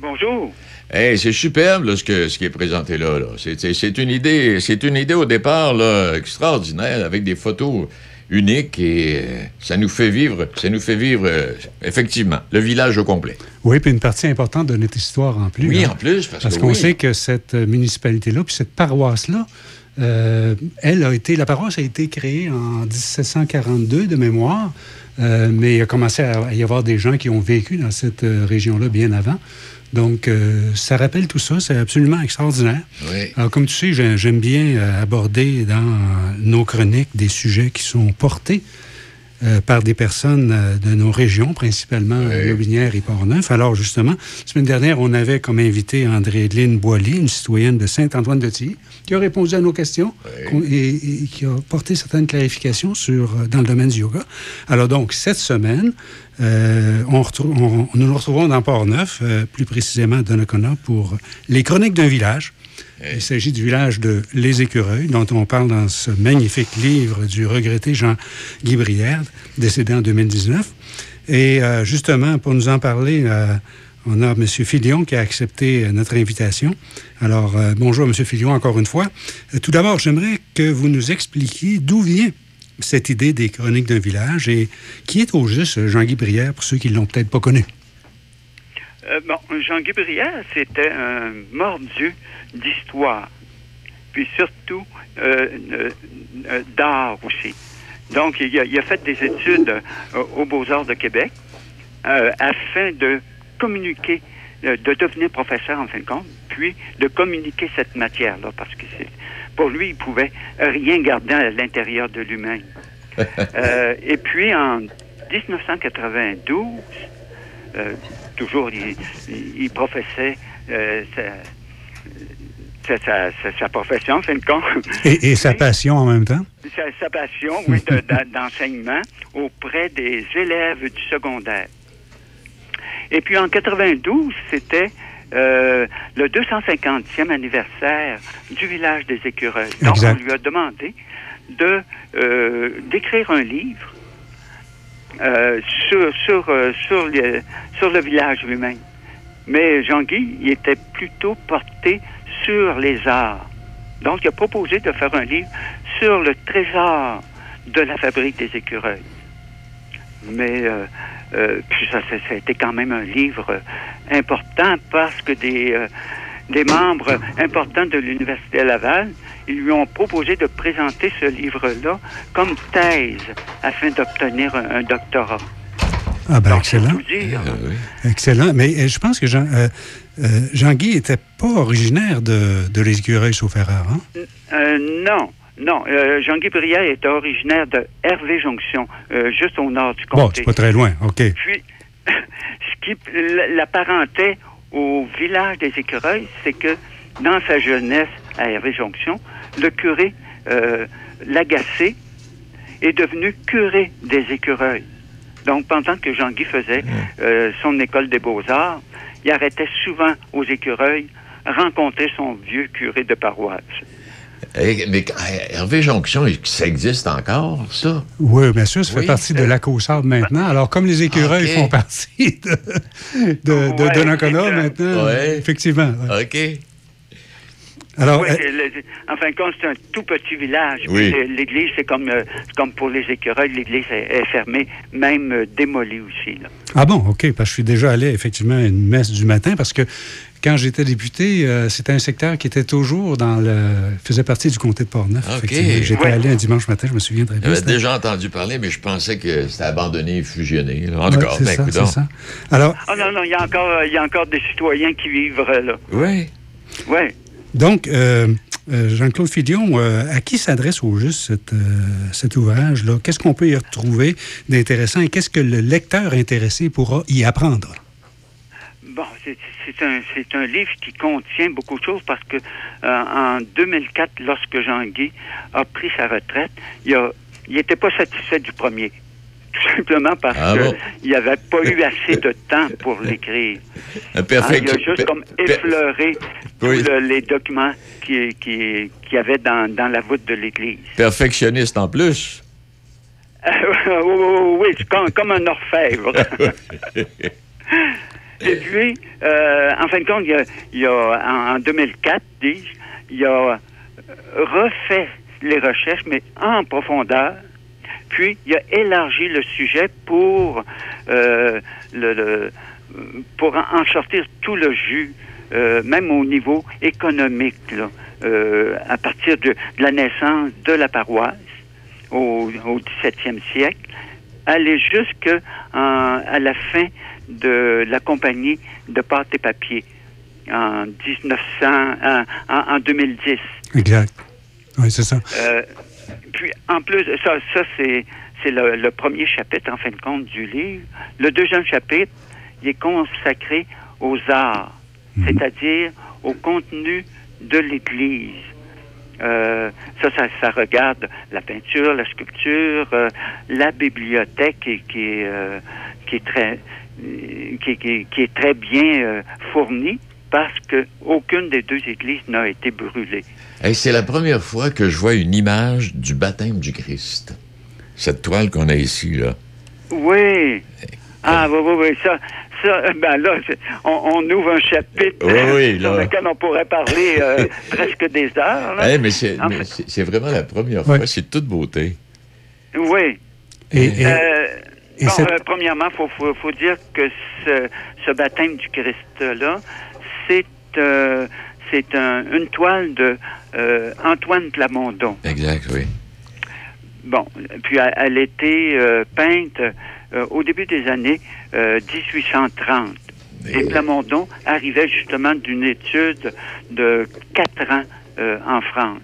Bonjour. Hey, c'est superbe là, ce, que, ce qui est présenté là. là. C'est, une idée, c'est une idée au départ là, extraordinaire avec des photos uniques et euh, ça nous fait vivre, ça nous fait vivre euh, effectivement le village au complet. Oui, puis une partie importante de notre histoire en plus. Oui, hein. en plus parce, Parce qu'on oui. sait que cette euh, municipalité-là, puis cette paroisse-là, euh, elle a été, la paroisse a été créée en 1742 de mémoire, mais il a commencé à y avoir des gens qui ont vécu dans cette région-là bien avant. Donc, euh, ça rappelle tout ça, c'est absolument extraordinaire. Oui. Alors, comme tu sais, j'ai- j'aime bien euh, aborder dans nos chroniques des sujets qui sont portés euh, par des personnes euh, de nos régions, principalement Oui. euh, Lobinière et Portneuf. Alors, justement, la semaine dernière, on avait comme invité André-Lynne Boilly, une citoyenne de Saint-Antoine-de-Tilly, qui a répondu à nos questions Oui. et, et qui a porté certaines clarifications sur, dans le domaine du yoga. Alors, donc, cette semaine, euh, on retrouve, on- nous nous retrouvons dans Portneuf, euh, plus précisément à Donnacona, pour les chroniques d'un village. Il s'agit du village de Les Écureuils, dont on parle dans ce magnifique livre du regretté Jean-Guy décédé en 2019. Et euh, justement, pour nous en parler, euh, on a M. Filion qui a accepté euh, notre invitation. Alors, euh, bonjour M. Filion encore une fois. Euh, tout d'abord, j'aimerais que vous nous expliquiez d'où vient cette idée des chroniques d'un village et qui est au juste Jean-Guy Brière pour ceux qui ne l'ont peut-être pas connu? Euh, bon, Jean-Guy c'était un mordu d'histoire, puis surtout euh, euh, d'art aussi. Donc, il a, il a, fait des études aux Beaux-Arts de Québec afin de communiquer, de devenir professeur en fin de compte, puis de communiquer cette matière-là, parce que c'est, pour lui, il pouvait rien garder à l'intérieur de lui-même. et puis, en 1992, euh, toujours, il, il, professait euh, sa, sa, sa, sa, profession, de compte. Et, et sa passion en même temps? Sa, sa passion, oui, d'enseignement auprès des élèves du secondaire. Et puis en 92, c'était euh, le 250e anniversaire du village des écureuils. Donc, exact. on lui a demandé de euh, d'écrire un livre euh, sur, sur, sur, sur le village lui-même. Mais Jean-Guy, était plutôt porté sur les arts. Donc, il a proposé de faire un livre sur le trésor de la fabrique des écureuils. Mais euh, euh, puis ça, a été quand même un livre important parce que des, euh, membres importants de l'Université Laval, lui ont proposé de présenter ce livre-là comme thèse afin d'obtenir un, doctorat. Ah ben Donc, excellent. Dire, euh, oui. Excellent. Mais je pense que Jean, euh, euh, Jean-Guy n'était pas originaire de, de les écureuils sauf erreur, hein? non. Non, euh, Jean-Guy Brière est originaire de Hervé-Jonction, euh, juste au nord du comté. Bon, c'est pas très loin, OK. Puis, ce qui l'apparentait au village des écureuils, c'est que dans sa jeunesse à Hervé-Jonction, le curé euh, Lagacé est devenu curé des écureuils. Donc, pendant que Jean-Guy faisait euh, son école des beaux-arts, il arrêtait souvent aux écureuils rencontrer son vieux curé de paroisse. Mais Hervé Jonction, ça existe encore, ça? Oui, bien sûr, ça oui, fait partie de la Caussade maintenant. Alors, comme les écureuils okay. font partie de, de, ouais, de Donnacona maintenant, ouais. effectivement. Ouais. OK. Alors, oui, euh, en fin de compte, c'est un tout petit village. Oui. L'église, c'est comme, euh, comme pour les écureuils, l'église est, est, fermée, même euh, démolie aussi. Là. Ah bon, OK, parce que je suis déjà allé effectivement à une messe du matin parce que quand j'étais député, euh, c'était un secteur qui était toujours dans le. faisait partie du comté de Portneuf. Okay. J'étais ouais. allé un dimanche matin, je me souviens très bien. J'avais déjà entendu parler, mais je pensais que c'était abandonné et fusionné. En tout ouais, cas, ben, ça. Alors. Oh non, non, il y, a encore, il y a encore des citoyens qui vivent là. Oui. Oui. Donc, euh, euh, Jean-Claude Fidion, euh, à qui s'adresse au juste cet, cet ouvrage-là? Qu'est-ce qu'on peut y retrouver d'intéressant et qu'est-ce que le lecteur intéressé pourra y apprendre? Bon, c'est un, livre qui contient beaucoup de choses parce que euh, en 2004, lorsque Jean-Guy a pris sa retraite, il n'était pas satisfait du premier. Tout simplement parce ah bon? qu'il n'avait pas eu assez de temps pour l'écrire. Perfect. Ah, il a juste comme effleuré oui. le, les documents qu'il qui, qui y avait dans, dans la voûte de l'Église. Perfectionniste en plus. oui, oui comme, comme un orfèvre. Et puis, euh, en fin de compte, il y a, il y a en, en 2004, dis il a refait les recherches, mais en profondeur. Puis, il a élargi le sujet pour euh, le, le, pour en sortir tout le jus, euh, même au niveau économique, là, euh, à partir de, de, la naissance de la paroisse au, au 17e siècle, aller jusqu'à à la fin de la compagnie de pâte et papier en 1900, en, en, en 2010. Exact. Oui, c'est ça. Puis, en plus, ça, ça c'est, c'est le, le, premier chapitre, en fin de compte, du livre. Le deuxième chapitre, il est consacré aux arts, mmh. c'est-à-dire au contenu de l'Église. Euh, ça, ça, ça, regarde la peinture, la sculpture, euh, la bibliothèque qui, qui, est, euh, qui est très qui, qui, qui, est très bien euh, fournie parce que aucune des deux églises n'a été brûlée. Hey, c'est la première fois que je vois une image du baptême du Christ. Cette toile qu'on a ici, là. Oui. Ah, oui, oui, oui. Ça, ça ben là, on, on, ouvre un chapitre oui, oui, sur lequel on pourrait parler euh, presque des heures. Là. Hey, mais c'est, fait... vraiment la première fois. Oui. C'est toute beauté. Oui. Et, et- Euh, et bon, cette- euh, premièrement, il faut, faut, faut dire que ce, ce baptême du Christ-là, c'est euh, c'est un- une toile de euh, Antoine Plamondon. Exact, oui. Bon, puis elle, elle était euh, peinte au début des années euh, 1830. Et Plamondon arrivait justement d'une étude de quatre ans en France.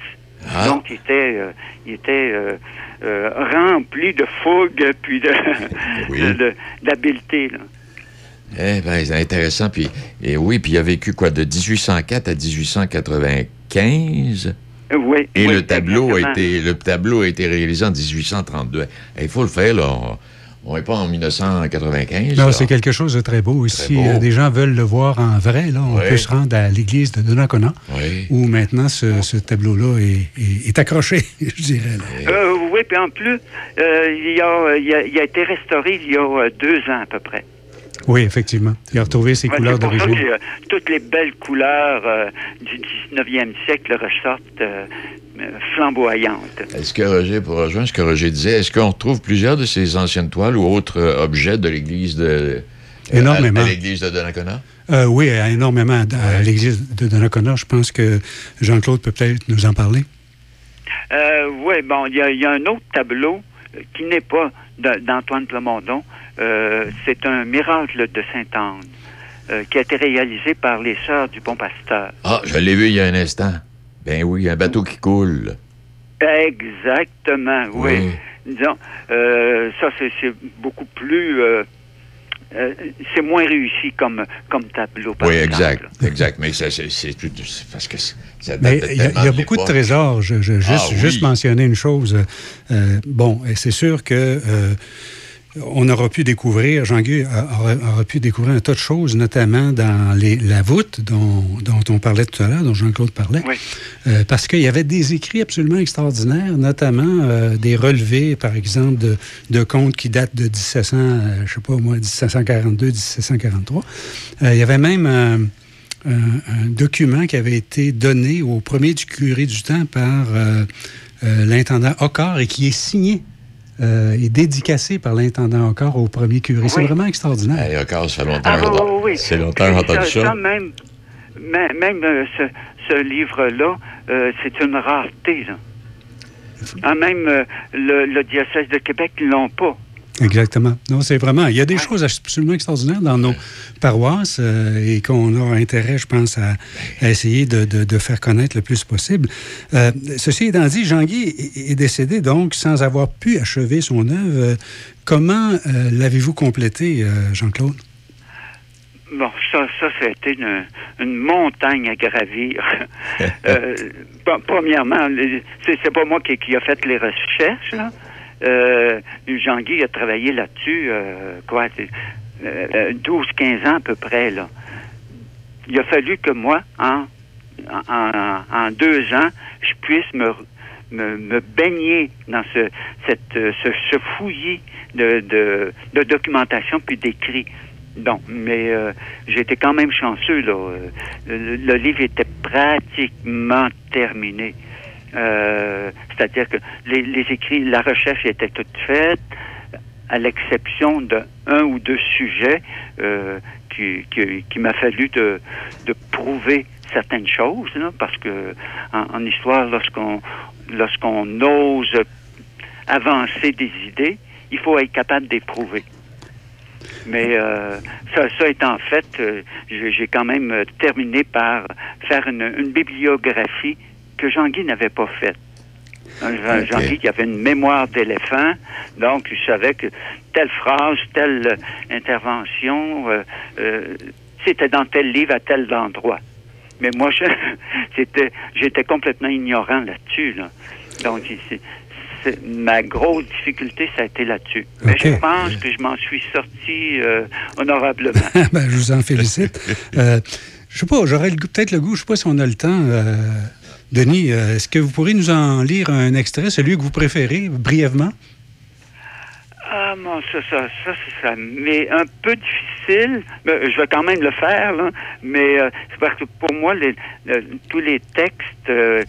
Ah. Donc, il était, il était rempli de fougue puis de, Oui. de- de- d'habileté. là. Eh bien, c'est intéressant. Puis, et oui, puis il a vécu quoi, de 1804 à 1895? Euh, Oui. Et oui, le tableau a été le tableau a été réalisé en 1832. Eh, Il faut le faire, là. On n'est pas en 1995. Non, c'est quelque chose de très beau. Très Si beau. euh, des gens veulent le voir en vrai, là, on Oui. peut se rendre à l'église de Donnacona, Oui. où maintenant ce, ce tableau-là est, est- est accroché, je dirais. là. Euh, oui, puis en plus, euh, il, a, il, a, il a été restauré il y a deux ans à peu près. Oui, effectivement. Il a retrouvé ses Ouais, couleurs d'origine. euh, toutes les belles couleurs euh, du 19e siècle ressortent euh, euh, flamboyantes. Est-ce que Roger, pour rejoindre ce que Roger disait, est-ce qu'on retrouve plusieurs de ces anciennes toiles ou autres euh, objets de l'église de. euh, Énormément. À, à l'église de Donnacona? Euh, oui, énormément. À l'église de Donnacona, je pense que Jean-Claude peut peut-être nous en parler. Euh, oui, bon, il y, a- il y a un autre tableau qui n'est pas de- d'Antoine Plamondon. Euh, c'est un miracle de Sainte-Anne euh, qui a été réalisé par les sœurs du Bon Pasteur. Ah, je l'ai vu il y a un instant. Ben oui, un bateau qui coule. Exactement, oui. Disons, euh, ça, c'est beaucoup plus... euh, euh, c'est moins réussi comme, comme tableau, par Oui, exemple. exact. Exact. Mais ça, c'est tout- parce que ça date il y a, y beaucoup de trésors. Je, je- juste, Ah, oui. juste mentionner une chose. Euh, bon, et c'est sûr que euh, on aura pu découvrir, Jean-Guy aura, aura pu découvrir un tas de choses, notamment dans les, la voûte dont, dont on parlait tout à l'heure, dont Jean-Claude parlait. Oui. Euh, parce qu'il y avait des écrits absolument extraordinaires, notamment euh, des relevés, par exemple, de, de contes qui datent de 1700, euh, je sais pas moi, 1742, 1743. Euh, il y avait même un, un- document qui avait été donné au premier du curé du temps par euh, euh, l'intendant Ocar et qui est signé euh, et dédicacé par l'intendant Ocar au premier curé. C'est vraiment extraordinaire. Hey, encore, ça fait longtemps. Ah, oui. C'est longtemps que j'ai Puis entendu ça. même même, même, euh, ce, ce livre-là, euh, c'est une rareté. Là. Ah, même euh, le, le diocèse de Québec ne l'ont pas. Exactement. Non, c'est vraiment. Il y a des choses absolument extraordinaires dans nos paroisses euh, et qu'on a intérêt, je pense, à, à essayer de, de- de faire connaître le plus possible. Euh, ceci étant dit, Jean-Guy est, est décédé donc sans avoir pu achever son œuvre. Comment euh, l'avez-vous complété, euh, Jean-Claude? Bon, ça, ça, ça a été une, une montagne à gravir. Euh, bon, premièrement, c'est pas moi qui, qui a fait les recherches. là. Euh, Jean-Guy a travaillé là-dessus, euh, quoi, c'est, euh, 12-15 ans à peu près. Là. Il a fallu que moi, en, deux ans, je puisse me, baigner dans ce, cette, euh, ce, fouillis de, documentation puis d'écrits. Mais euh, j'étais quand même chanceux. Là. Euh, le livre était pratiquement terminé. Euh, C'est-à-dire que les, écrits, la recherche était toute faite, à l'exception d'un ou deux sujets euh, qui, qui, qui m'a fallu de, de prouver certaines choses, là, parce que en, en histoire, lorsqu'on lorsqu'on ose avancer des idées, il faut être capable de les prouver. Mais euh, ça, ça étant fait, euh, j'ai quand même terminé par faire une, une bibliographie que Jean-Guy n'avait pas faite. Euh, Jean- Ok. Jean-Guy qui avait une mémoire d'éléphant, donc il savait que telle phrase, telle euh, intervention, euh, euh, c'était dans tel livre à tel endroit. Mais moi, c'était, j'étais complètement ignorant là-dessus. Là. Donc, c'est, ma grosse difficulté, ça a été là-dessus. Mais je pense que je m'en suis sorti euh, honorablement. Ben, je vous en félicite. Je sais pas, j'aurais peut-être le goût, je sais pas si on a le temps. Denis, euh, est-ce que vous pourriez nous en lire un extrait, celui que vous préférez, brièvement? Ah, mon, ça, ça, ça, ça, ça m'est un peu difficile. Mais je vais quand même le faire, là. Mais euh, c'est parce que pour moi, les, tous les textes, euh,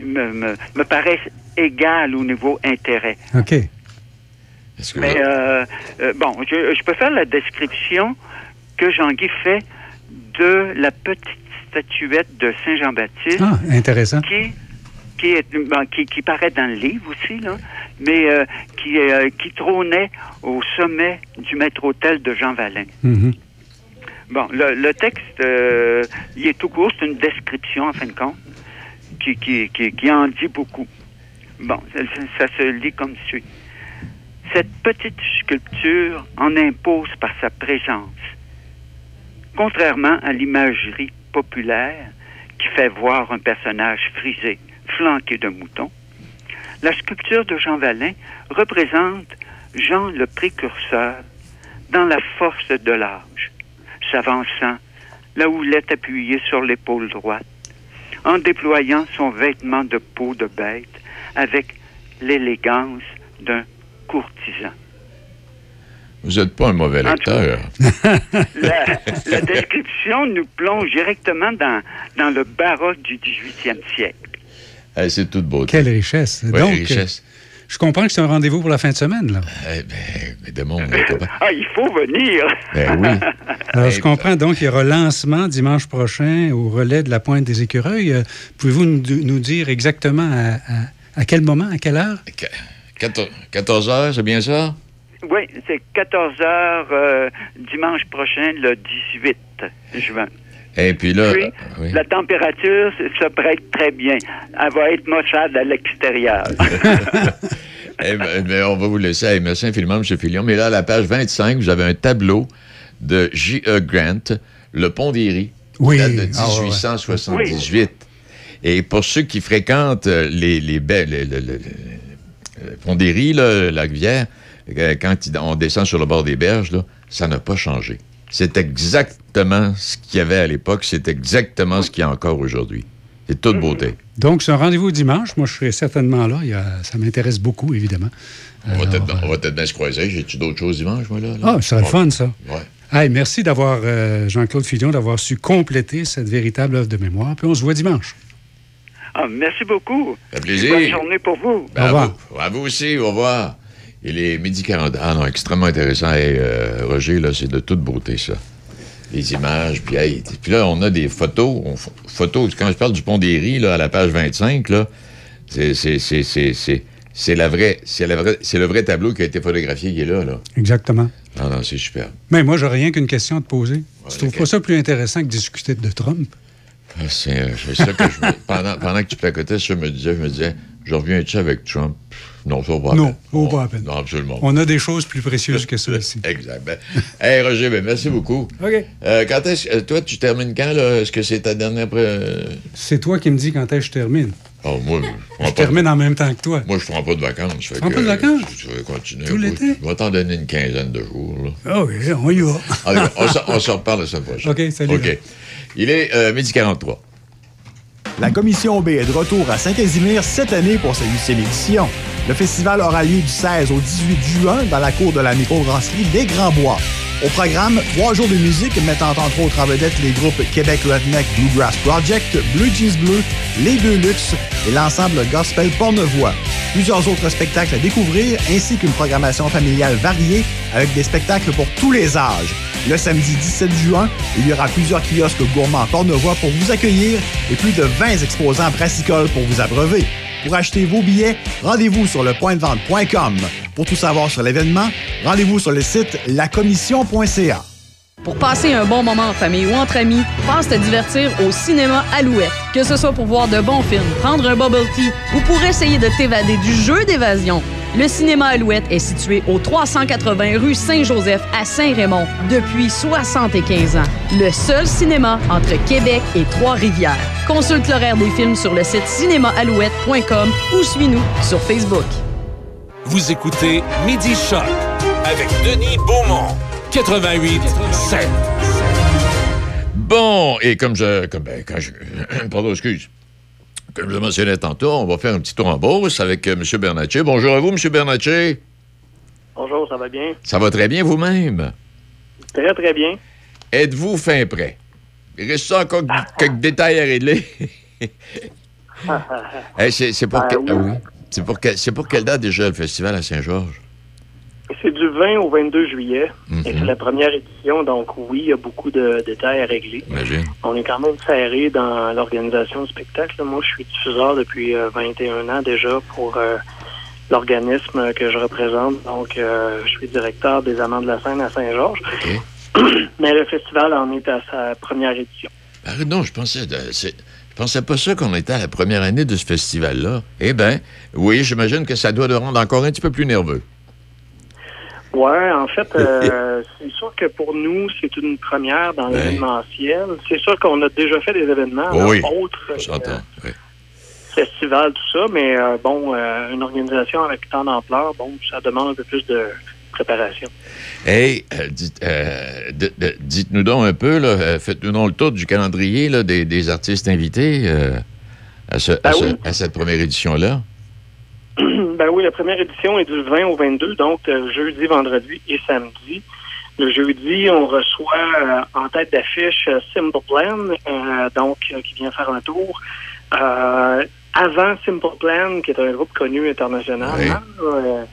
me, me, me paraissent égales au niveau intérêt. OK. Mais euh, euh, bon, je, je peux faire la description que Jean-Guy fait de la petite statuette de Saint-Jean-Baptiste Ah, intéressant. qui qui, est, bon, qui qui paraît dans le livre aussi là, mais euh, qui euh, qui trônait au sommet du maître-autel de Jean Valin. Mhm. Bon, le, le texte, euh, il est tout court, c'est une description en fin de compte qui qui qui, qui en dit beaucoup. Bon, ça- ça se lit comme suit. Cette petite sculpture en impose par sa présence. Contrairement à l'imagerie populaire qui fait voir un personnage frisé, flanqué de moutons, la sculpture de Jean Valin représente Jean le précurseur dans la force de l'âge, s'avançant la houlette appuyée sur l'épaule droite, en déployant son vêtement de peau de bête avec l'élégance d'un courtisan. Vous n'êtes pas un mauvais lecteur. La, la description nous plonge directement dans, dans le baroque du 18e siècle. Eh, c'est toute beauté. Quelle richesse. Ouais, Donc, richesse. euh, je comprends que c'est un rendez-vous pour la fin de semaine. Là. Eh ben, mais de mon copain. Ah, il faut venir! Ben oui. Alors, je comprends. Donc, il y aura lancement dimanche prochain au relais de la Pointe des Écureuils. Euh, Pouvez-vous nous, nous dire exactement à, à- à quel moment, à quelle heure? 14 heures, c'est bien ça? Oui, c'est 14 heures euh, dimanche prochain, le 18 juin. Et puis là, Puis, euh, oui. la température se prête très bien. Elle va être maussade à l'extérieur. Eh ben, ben, on va vous laisser. Hey, merci infiniment, M. Filion. Mais là, à la page 25, vous avez un tableau de J.E. Grant, Le Pont d'Erie, Oui. qui date de Ah, ouais, ouais. 1878. Et pour ceux qui fréquentent euh, les, les belles, le, le- le- le Pont d'Erie, là, la rivière, euh, quand on descend sur le bord des berges, là, ça n'a pas changé. C'est exactement ce qu'il y avait à l'époque, c'est exactement ce qu'il y a encore aujourd'hui. C'est toute beauté. Donc, c'est un rendez-vous dimanche. Moi, je serai certainement là. Il y a- ça m'intéresse beaucoup, évidemment. On va peut-être peut-être bien se croiser. J'ai-tu d'autres choses dimanche, moi, là? là? Ah, ce serait le Ouais. fun, ça. Ouais. Hey, merci d'avoir, euh, Jean-Claude Fillon, d'avoir su compléter cette véritable œuvre de mémoire. Puis on se voit dimanche. Ah, merci beaucoup. Ça fait plaisir. Bonne journée pour vous. Ben, à vous. À vous aussi, au revoir. Il est midi 40. Ah non, extrêmement intéressant. Hey, euh, Roger, là, c'est de toute beauté, ça. Les images, puis hey, puis là, on a des photos. on- photos, quand je parle du pont d'Erie, là, à la page 25, là, c'est, c'est, c'est, c'est, c'est, c'est la vraie, c'est, la vraie, c'est le vrai tableau qui a été photographié qui est là, là. Exactement. Non, non, c'est super. Mais moi, j'aurais rien qu'une question à te poser. tu trouves pas ça plus intéressant que discuter de Trump? Ah, C'est, euh, c'est ça que je me- pendant, pendant que tu pacotais, je me disais, je me disais, je reviens-tu avec Trump? Non, ça va pas. Non, la peine. vaut pas la peine. Non, absolument. On a des choses plus précieuses que ça ici. Exact. Ben, hey, Roger, ben, merci beaucoup. OK. Euh, quand est-ce euh, toi, tu termines quand, là? Est-ce que c'est ta dernière. pré- C'est toi qui me dis quand est-ce que je termine. Oh, moi, je Je prends pas, termine en même temps que toi. moi, je prends pas de vacances. Tu prends pas de vacances? Tu vas continuer. Tout l'été? Je vais t'en donner une quinzaine de jours, là. Ah oui, on y va. Allez, on, se- on se reparle la semaine prochaine. OK, salut. OK. Il est euh, midi 43. La Commission B est de retour à Saint-Casimir cette année pour sa huitième édition. Le festival aura lieu du 16 au 18 juin dans la cour de la microbrasserie Les Grands Bois. Au programme, trois jours de musique mettant entre autres en vedette les groupes Québec Redneck Bluegrass Project, Blue Jeans Bleu, Les Deux Luxe et l'ensemble gospel Pornevoix. Plusieurs autres spectacles à découvrir ainsi qu'une programmation familiale variée avec des spectacles pour tous les âges. Le samedi 17 juin, il y aura plusieurs kiosques gourmands Pornevoix pour vous accueillir et plus de 20 exposants brassicoles pour vous abreuver. Pour acheter vos billets, rendez-vous sur lepointdevente.com. Pour tout savoir sur l'événement, rendez-vous sur le site lacommission.ca. Pour passer un bon moment en famille ou entre amis, passe te divertir au cinéma Alouette. Que ce soit pour voir de bons films, prendre un bubble tea ou pour essayer de t'évader du jeu d'évasion, le cinéma Alouette est situé au 380 rue Saint-Joseph à Saint-Raymond depuis 75 ans. Le seul cinéma entre Québec et Trois-Rivières. Consulte l'horaire des films sur le site cinémaalouette.com ou suis-nous sur Facebook. Vous écoutez Midi Choc avec Denis Beaumont. 88 7. Bon, et comme je. Comme, ben, quand je pardon, excuse. Comme je le mentionnais tantôt, on va faire un petit tour en bourse avec euh, M. Bernatchez. Bonjour à vous, M. Bernatchez. Bonjour, ça va bien? Ça va très bien vous-même? Très, très bien. Êtes-vous fin prêt? Il reste encore quelques détails à régler. Hey, c'est pour, que- oui. ah oui. C'est pour, que- pour quelle date déjà le festival à Saint-Georges? C'est du 20 au 22 juillet. Mhm. Et c'est la première édition, donc oui, il y a beaucoup de détails à régler. Imagine. On est quand même serré dans l'organisation du spectacle. Moi, je suis diffuseur depuis euh, 21 ans déjà pour euh, l'organisme que je représente. Donc, euh, je suis directeur des Amants de la Seine à Saint-Georges. Mais le festival en est à sa première édition. Ah, non, je pensais, de- c'est- je pensais pas ça qu'on était à la première année de ce festival-là. Eh bien, oui, j'imagine que ça doit le rendre encore un petit peu plus nerveux. Ouais, en fait, euh, c'est sûr que pour nous, c'est une première dans Ouais. l'événementiel. C'est sûr qu'on a déjà fait des événements Oh là, autres euh, j'entends. oui. festivals, tout ça, mais euh, bon, euh, une organisation avec tant d'ampleur, bon, ça demande un peu plus de préparation. Hey, euh, dites, euh, dites-nous donc un peu, là, euh, faites-nous donc le tour du calendrier là, des, des artistes invités euh, à, ce- à Ben ce- oui. à cette première édition-là. oui, la première édition est du 20 au 22, donc euh, jeudi, vendredi et samedi. Le jeudi, on reçoit euh, en tête d'affiche euh, Simple Plan, euh, donc euh, qui vient faire un tour. Avant Simple Plan, qui est un groupe connu internationalement, euh,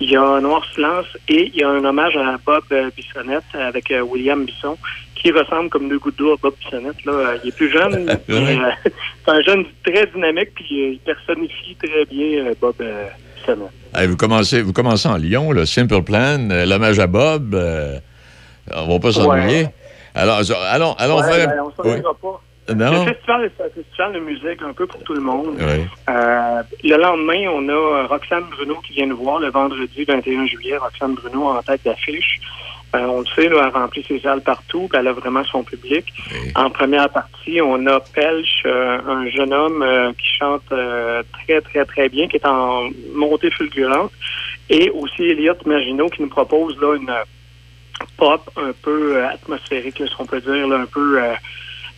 il y a Noir Silence et il y a un hommage à Bob Bissonnette avec William Bisson, qui ressemble comme deux gouttes d'eau à Bob Bissonnette. Là. Il est plus jeune, c'est un jeune très dynamique, puis il personnifie très bien Bob Hey, vous, commencez, vous commencez en Lyon, le Simple Plan, euh, l'hommage à Bob. euh, on va pas s'ennuyer. Alors, allons, allons Ouais, faire... ben, on Oui. pas. Non? Le festival, c'est un festival de musique un peu pour tout le monde. Oui. Euh, le lendemain, on a Roxane Bruno qui vient nous voir le vendredi 21 juillet. Roxane Bruno en tête d'affiche. Euh, on le sait, là, elle remplit ses salles partout. puis Elle a vraiment son public. En première partie, on a Pelch, euh, un jeune homme euh, qui chante euh, très, très, très bien, qui est en montée fulgurante. Et aussi Elliot Maginot qui nous propose là une pop un peu atmosphérique, là, si on peut dire, là, un peu euh,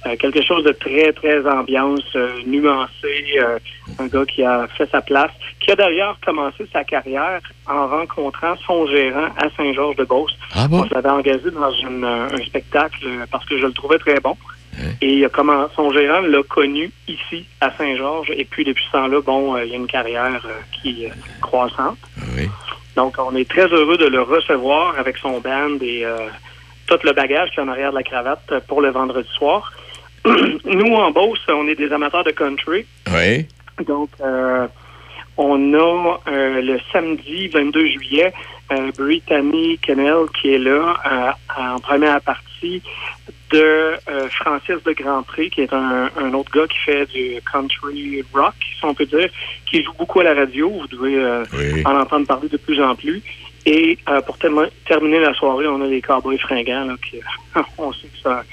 euh, quelque chose de très, très ambiance, euh, nuancé, euh, un gars qui a fait sa place, qui a d'ailleurs commencé sa carrière en rencontrant son gérant à Saint-Georges-de-Beauce. Ah bon? On s'avait engagé dans une, un spectacle parce que je le trouvais très bon. Et il a comment, son gérant l'a connu ici, à Saint-Georges. Et puis, depuis ce temps-là, bon, il y a une carrière qui est croissante. Oui. Donc, on est très heureux de le recevoir avec son band et tout le bagage qui est en arrière de la cravate pour le vendredi soir. Nous, en Beauce, on est des amateurs de country. Oui. Donc, euh, on a euh, le samedi 22 juillet euh, Brittany Kennel qui est là en première partie de Francis de Grandpré, qui est un, un autre gars qui fait du country rock, si on peut dire, qui joue beaucoup à la radio. Vous devez en entendre parler de plus en plus. Et euh, pour termi- terminer la soirée, on a les cowboys fringants. Là, qui, on sait que ça,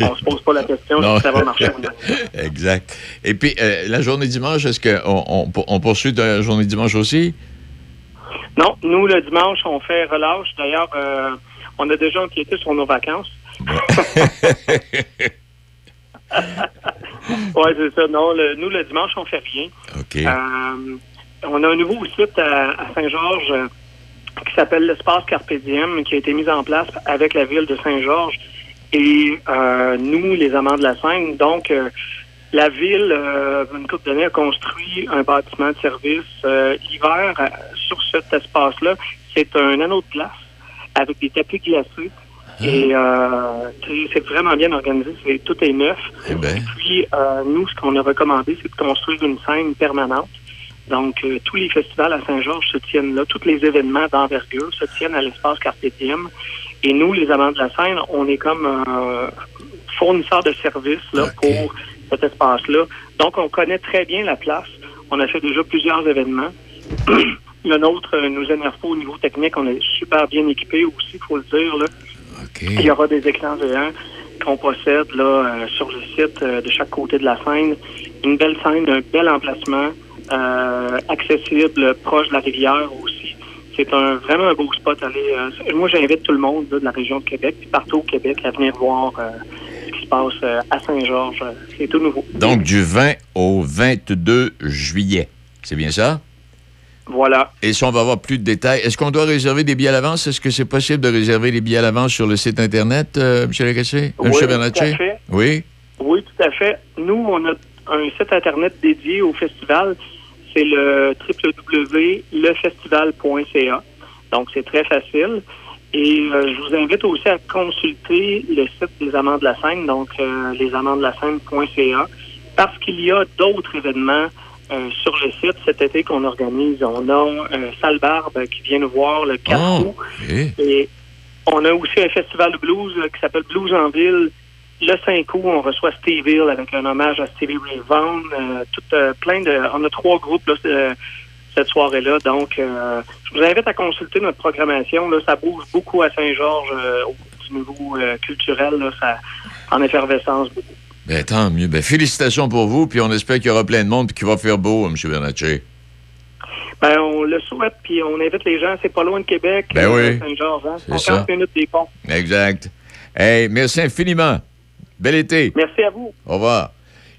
on se pose pas la question si ça va marcher. exact. Et puis, euh, la journée dimanche, est-ce qu'on on, on poursuit la journée dimanche aussi? Non, nous, le dimanche, on fait relâche. D'ailleurs, euh, on a déjà empiété sur nos vacances. oui, c'est ça. Non, le- nous, le dimanche, on fait rien. OK. Euh, on a un nouveau site à, à Saint-Georges euh, qui s'appelle l'espace Carpe Diem, qui a été mis en place avec la ville de Saint-Georges et euh, nous, les amants de la Seine. Donc, euh, la ville, euh, une couple d'années, a construit un bâtiment de service euh, hiver euh, sur cet espace-là. C'est un anneau de glace avec des tapis glacés. Et euh, c'est- vraiment bien organisé, c'est tout est neuf. Eh ben. Puis euh, nous, ce qu'on a recommandé, c'est de construire une scène permanente. Donc, euh, tous les festivals à Saint-Georges se tiennent là, tous les événements d'envergure se tiennent à l'espace Carpe Diem. Et nous, les amants de la scène, on est comme un fournisseur de services là, pour cet espace-là. Donc, on connaît très bien la place. On a fait déjà plusieurs événements. le nôtre euh, nous énerve pas au niveau technique. On est super bien équipé aussi, il faut le dire. Là. Il y aura des écrans géants qu'on possède là euh, sur le site euh, de chaque côté de la scène. Une belle scène, un bel emplacement, euh, accessible, proche de la rivière aussi. C'est un vraiment un beau spot. Aller, euh, moi, j'invite tout le monde là, de la région de Québec, puis partout au Québec, à venir voir euh, ce qui se passe à Saint-Georges. C'est tout nouveau. Donc, du 20 au 22 juillet. C'est bien ça? Voilà. Et si on va avoir plus de détails, est-ce qu'on doit réserver des billets à l'avance? Est-ce que c'est possible de réserver les billets à l'avance sur le site Internet, euh, M. Lagacé? Oui, M. tout Bernatchez? à fait. Oui? Oui, tout à fait. Nous, on a un site Internet dédié au festival. C'est le www.lefestival.ca. Donc, c'est très facile. Et euh, je vous invite aussi à consulter le site des Amants de la Seine, donc euh, lesamants-de-la-Seine.ca, parce qu'il y a d'autres événements euh, sur le site cet été qu'on organise. On a euh, Salle Barbe qui vient nous voir le 4 août. Et on a aussi un festival de blues qui s'appelle Blues en Ville. Le 5 août, on reçoit Steve Hill avec un hommage à Stevie Ray Vaughan. Euh, tout, euh, plein de, on a trois groupes là, ce- cette soirée-là. Donc, euh, je vous invite à consulter notre programmation. Là, ça bouge beaucoup à Saint-Georges au du niveau culturel. Là, ça en effervescence beaucoup. Ben, tant mieux. Ben, félicitations pour vous, puis on espère qu'il y aura plein de monde et qu'il va faire beau, M. Bernatchez. Ben, on le souhaite, puis on invite les gens. C'est pas loin de Québec, Ben oui. Saint-Georges. Hein? C'est ça. 50 minutes des ponts. Exact. Hey, merci infiniment. Bel été. Merci à vous. Au revoir.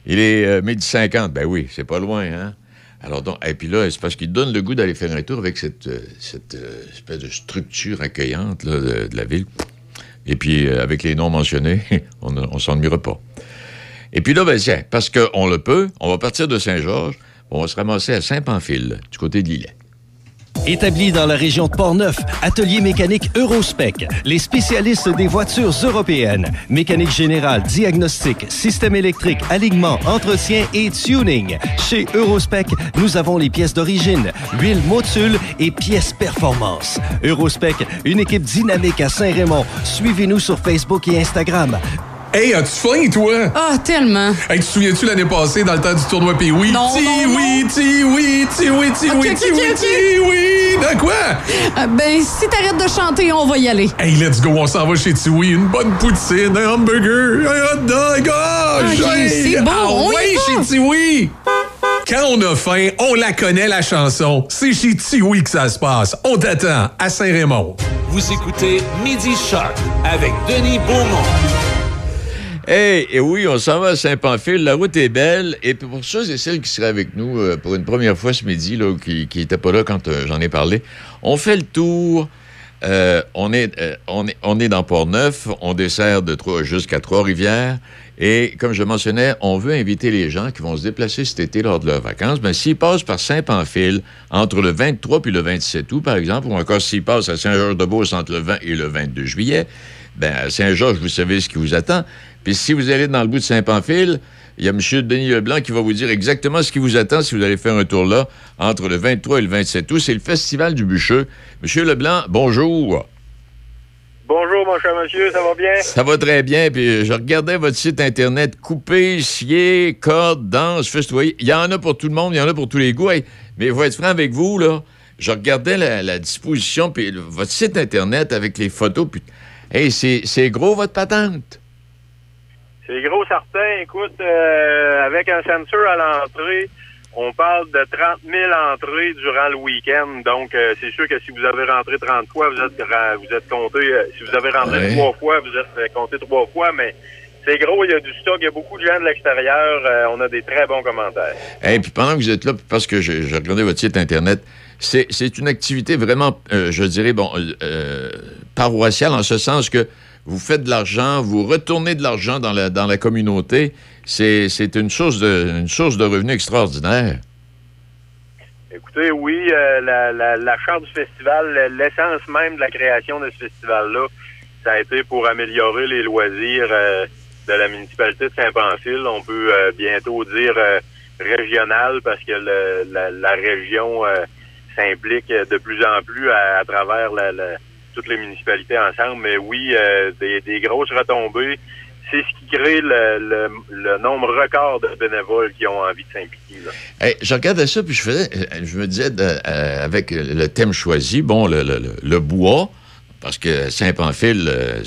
Il est euh, midi 50. Ben oui, c'est pas loin, hein? Alors donc, et puis là, c'est parce qu'il donne le goût d'aller faire un tour avec cette, euh, cette euh, espèce de structure accueillante là, de, de la ville. Et puis, euh, avec les noms mentionnés, on ne s'ennuiera pas. Et puis là, ben tiens, parce qu'on le peut, on va partir de Saint-Georges, on va se ramasser à Saint-Pamphile, du côté de Lillet. Établi dans la région de Portneuf, Atelier mécanique Eurospec, les spécialistes des voitures européennes. Mécanique générale, diagnostic, système électrique, alignement, entretien et tuning. Chez Eurospec, nous avons les pièces d'origine, huile motule et pièces performance. Eurospec, une équipe dynamique à Saint-Raymond. Suivez-nous sur Facebook et Instagram. Hey, as-tu faim, toi? Ah, tellement. Hey, tu te souviens-tu l'année passée, dans le temps du tournoi Pee oui? Non, ti non, oui, ti oui, ti oui, ti oui, ti oui, ti oui. De quoi? Euh, ben, si t'arrêtes de chanter, on va y aller. Hey, let's go, on s'en va chez Tiwi. Une bonne poutine, un hamburger, un hot dog. Ah, Ok, j'ai- c'est bon, Ah on y ouais, va. chez Tiwi. Quand on a faim, on la connaît, la chanson. C'est chez Tiwi que ça se passe. On t'attend à Saint-Raymond. Vous écoutez Midi Shark avec Denis Beaumont. Hey, et oui, on s'en va à Saint-Pamphile. La route est belle. Et pour ceux et celles qui seraient avec nous euh, pour une première fois ce midi, là, qui n'étaient pas là quand euh, j'en ai parlé, on fait le tour. Euh, on, est, dans Port-Neuf. On dessert de Trois- jusqu'à Trois-Rivières. Et comme je mentionnais, on veut inviter les gens qui vont se déplacer cet été lors de leurs vacances. Ben, s'ils passent par Saint-Pamphile entre le 23 puis le 27 août, par exemple, ou encore s'ils passent à Saint-Georges-de-Beauce entre le 20 et le 22 juillet, ben, à Saint-Georges, vous savez ce qui vous attend. Puis si vous allez dans le bout de Saint-Pamphile, il y a M. Denis Leblanc qui va vous dire exactement ce qui vous attend si vous allez faire un tour là entre le 23 et le 27 août. C'est le Festival du Bûcheux. M. Leblanc, bonjour. Bonjour, mon cher monsieur, ça va bien? Ça va très bien. Puis je regardais votre site Internet coupé, scié, corde, danse, festoyer. Il y en a pour tout le monde, il y en a pour tous les goûts. Hey, mais il faut être franc avec vous, là. Je regardais la, la disposition, puis le- votre site Internet avec les photos. Puis, hey, c'est gros, votre patente. C'est gros certain. Écoute, euh, avec un sensor à l'entrée, on parle de 30 000 entrées durant le week-end. Donc, euh, c'est sûr que si vous avez rentré 30 fois, vous êtes, vous êtes compté. euh, si vous avez rentré trois fois, vous êtes euh, compté trois fois. Mais c'est gros, il y a du stock, il y a beaucoup de gens de l'extérieur. euh, on a des très bons commentaires. Et puis pendant que vous êtes là, parce que j'ai regardé votre site Internet, c'est une activité vraiment, euh, je dirais, bon, euh, paroissiale, en ce sens que vous faites de l'argent, vous retournez de l'argent dans la, dans la communauté. C'est une source de, une source de revenus extraordinaire. Écoutez, oui, la, la, la charte du festival, l'essence même de la création de ce festival-là, ça a été pour améliorer les loisirs de la municipalité de Saint-Pamphile. On peut euh, bientôt dire euh, régional parce que la, la région euh, s'implique de plus en plus à, travers toutes les municipalités ensemble. Mais oui, euh, des, grosses retombées. C'est ce qui crée le, nombre record de bénévoles qui ont envie de s'impliquer. Hey, je regardais ça, puis je faisais, je me disais, avec le thème choisi, bon, le- le bois, parce que Saint-Pamphile, euh,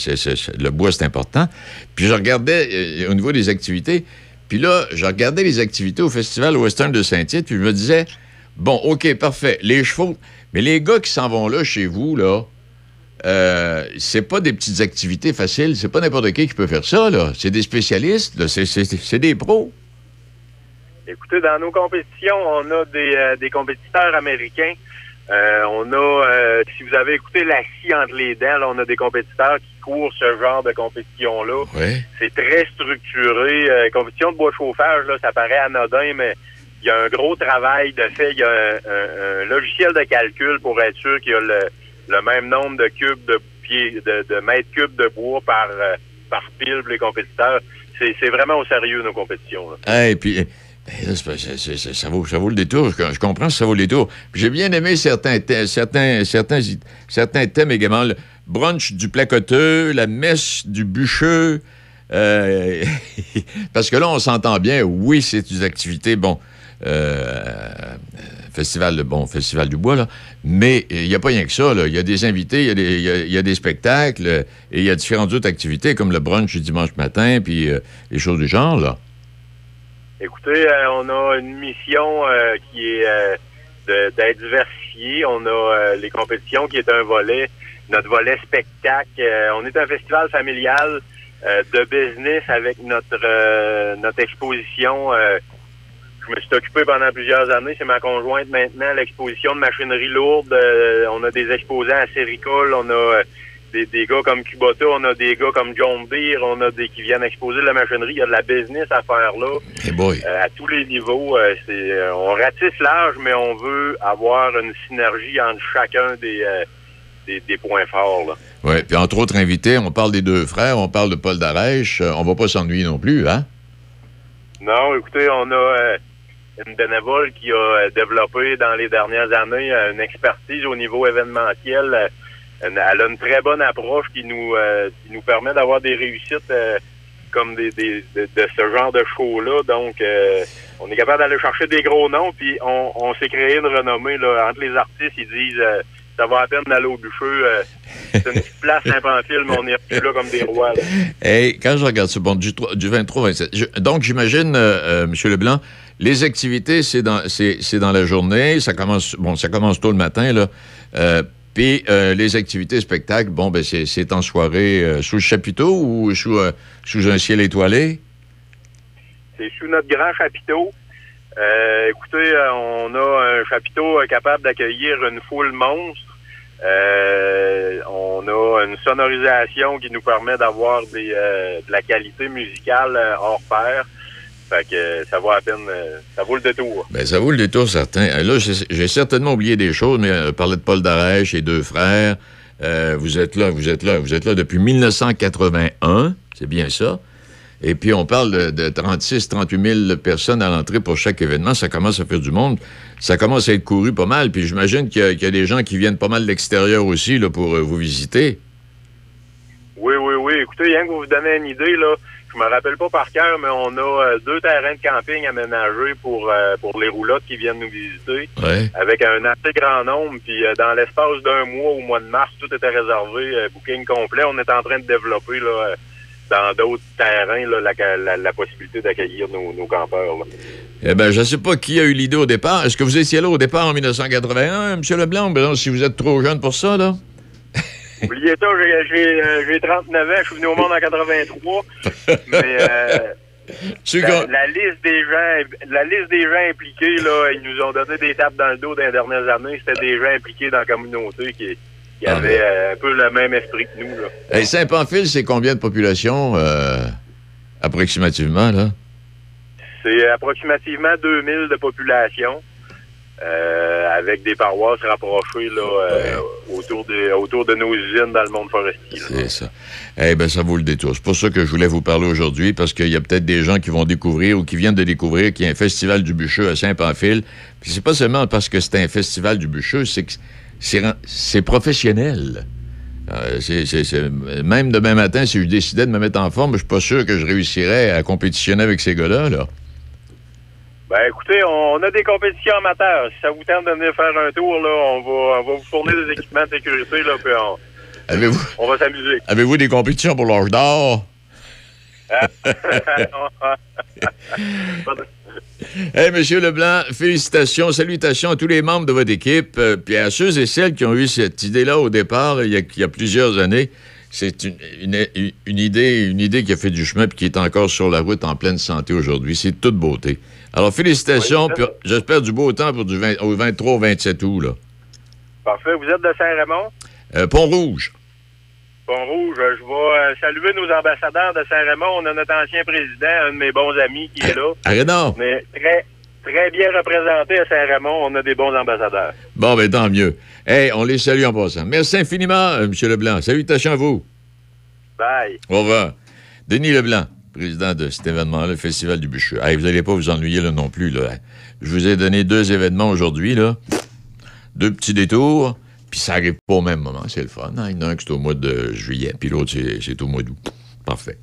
le bois, c'est important. Puis je regardais euh, au niveau des activités, puis là, je regardais les activités au Festival Western de Saint-Tite, puis je me disais, bon, OK, parfait, les chevaux, mais les gars qui s'en vont là chez vous, là, euh, c'est pas des petites activités faciles, c'est pas n'importe qui qui peut faire ça, là. C'est des spécialistes, c'est- des pros. Écoutez, dans nos compétitions, on a des, euh, des compétiteurs américains. Euh, on a, euh, si vous avez écouté la scie entre les dents, là, on a des compétiteurs qui court ce genre de compétition-là. Oui. C'est très structuré. Euh, compétition de bois chauffage, là, ça paraît anodin, mais il y a un gros travail de fait. Il y a un, un- un logiciel de calcul pour être sûr qu'il y a le, le même nombre de cubes de pieds, de, de mètres cubes de bois par, euh, par pile pour les compétiteurs. C'est vraiment au sérieux, nos compétitions. là. Et puis, eh, ça, vaut, le détour. Je, comprends que ça vaut le détour. J'ai bien aimé certains, thè- certains, thèmes également. Le brunch du placoteux, la messe du bûcheux. euh, parce que là, on s'entend bien. Oui, c'est une activité, bon, euh, festival, de- bon, festival du bois, là. Mais il n'y a pas rien que ça. Il y a des invités, il y, a des- spectacles, euh, et il y a différentes autres activités, comme le brunch du dimanche matin, puis euh, les choses du genre, là. Écoutez, euh, on a une mission euh, qui est euh, d'être diversifiée. On a les compétitions qui est un volet, notre volet spectacle. On est un festival familial de business avec notre notre exposition. je me suis occupé pendant plusieurs années. C'est ma conjointe maintenant. L'exposition de machinerie lourde. Euh, on a des exposants à Séricole. On a des, des gars comme Kubota. On a des gars comme John Deere. On a des qui viennent exposer de la machinerie. Il y a de la business à faire là. Hey boy. Euh, à tous les niveaux. euh, c'est, euh, on ratisse large, mais on veut avoir une synergie entre chacun des, des, des points forts. Là. Oui, puis entre autres invités, on parle des deux frères, on parle de Paul Darèche. on va pas s'ennuyer non plus, hein? Non, écoutez, on a une bénévole qui a développé dans les dernières années une expertise au niveau événementiel. Elle a une très bonne approche qui nous euh, qui nous permet d'avoir des réussites euh, comme des, de, de ce genre de show-là. Donc, euh, on est capable d'aller chercher des gros noms, puis on, on s'est créé une renommée là, entre les artistes. Ils disent ça va à peine d'aller au bûcheux. euh, c'est une petite place infantile, mais on est plus là comme des rois. Et quand je regarde ça, bon, du, du 23 au 27. je- donc, j'imagine, euh, M. Leblanc, les activités, c'est dans, dans la journée. Ça commence, bon, ça commence tôt le matin, là. Puis euh, les activités spectacles, bon, ben, c'est, en soirée euh, sous le chapiteau ou sous, euh, sous un ciel étoilé? C'est sous notre grand chapiteau. Euh, écoutez, euh, on a un chapiteau euh, capable d'accueillir une foule monstre. On a une sonorisation qui nous permet d'avoir de la qualité musicale hors pair. Fait que euh, ça vaut à peine, euh, ça vaut le détour. Ben, ça vaut le détour, certain. Euh, Là, j'ai certainement oublié des choses, mais euh, parler de Paul Darèche et deux frères. Euh, vous êtes là, vous êtes là, vous êtes là depuis 1981, c'est bien ça. Et puis, on parle de, de 36, 38 000 personnes à l'entrée pour chaque événement. Ça commence à faire du monde. Ça commence à être couru pas mal. Puis, j'imagine qu'il y, a- qu'il y a des gens qui viennent pas mal de l'extérieur aussi là, pour euh, vous visiter. Oui, oui, oui. Écoutez, rien que vous vous donnez une idée, là, je me rappelle pas par cœur, mais on a euh, deux terrains de camping aménagés pour, euh, pour les roulottes qui viennent nous visiter. Ouais. avec un assez grand nombre. Puis euh, dans l'espace d'un mois, au mois de mars, tout était réservé, booking complet. On est en train de développer là, dans d'autres terrains là, la, la- la possibilité d'accueillir nos, nos campeurs. là. Eh ben, je ne sais pas qui a eu l'idée au départ. Est-ce que vous étiez là au départ en 1981, M. Leblanc? Ben non, si vous êtes trop jeune pour ça, là. Oubliez ça, j'ai- j'ai euh, j'ai 39 ans, je suis venu au monde en 83. mais euh, la, liste des gens la liste des gens impliqués, là, ils nous ont donné des tapes dans le dos dans les dernières années. C'était des gens impliqués dans la communauté qui, qui Ah, avaient euh, un peu le même esprit que nous. Là. Hey, Saint-Pamphile, c'est combien de population, euh, approximativement, là? C'est approximativement 2000 de population, euh, avec des paroisses rapprochées là, euh, autour, de, autour de nos usines dans le monde forestier. C'est ça. Eh bien, ça vaut le détour. C'est pour ça que je voulais vous parler aujourd'hui, parce qu'il y a peut-être des gens qui vont découvrir ou qui viennent de découvrir qu'il y a un festival du bûcheux à Saint-Pamphile. Puis c'est pas seulement parce que c'est un festival du bûcheux, c'est que c'est professionnel. Euh, Même demain matin, si je décidais de me mettre en forme, je suis pas sûr que je réussirais à compétitionner avec ces gars-là. Là. Ben écoutez, on, a des compétitions amateurs. Si ça vous tente de venir faire un tour, là, on va, on va vous fournir des équipements de sécurité, là, puis on, Avez-vous on va s'amuser. avez des compétitions pour l'âge d'or? Hey, Monsieur Leblanc, félicitations, salutations à tous les membres de votre équipe, euh, puis à ceux et celles qui ont eu cette idée-là au départ, il y a, il y a plusieurs années. C'est une, une- une idée, une idée qui a fait du chemin puis qui est encore sur la route en pleine santé aujourd'hui. C'est toute beauté. Alors, félicitations, j'espère du beau temps pour du 20 au 23 au 27 août, là. Parfait. Vous êtes de Saint-Raymond? Euh, Pont-Rouge. Pont-Rouge, je vais euh, saluer nos ambassadeurs de Saint-Raymond. On a notre ancien président, un de mes bons amis qui est là. Arrête. Mais très, très bien représenté à Saint-Raymond. On a des bons ambassadeurs. Bon, ben tant mieux. Hey, on les salue en passant. Merci infiniment, euh, M. Leblanc. Salutations à vous. Bye. Au revoir. Denis Leblanc, président de cet événement-là, le Festival du Bûcheux. Hey, vous n'allez pas vous ennuyer là non plus. Je vous ai donné deux événements aujourd'hui. Deux petits détours. Puis ça arrive pas au même moment. C'est le fun. hein. Il y en a un qui est au mois de juillet, puis l'autre, c'est- au mois d'août. Parfait.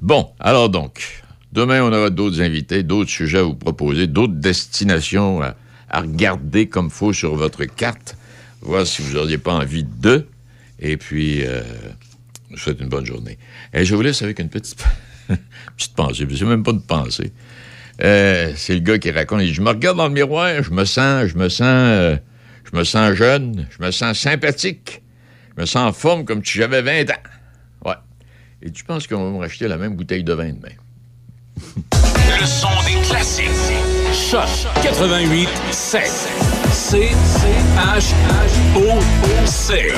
Bon, alors donc, demain, on aura d'autres invités, d'autres sujets à vous proposer, d'autres destinations à, à regarder comme faut sur votre carte, voir si vous n'auriez pas envie de. Et puis, euh, je vous souhaite une bonne journée. Et je vous laisse avec une petite, petite pensée. C'est même pas une pensée. Euh, c'est le gars qui raconte. il Je me regarde dans le miroir, je me sens, je me sens, euh, je me sens jeune, je me sens sympathique, je me sens en forme comme si j'avais 20 ans. Ouais. Et tu penses qu'on va me racheter la même bouteille de vin demain? Le des classiques. Choc 88 7. C H H O O C.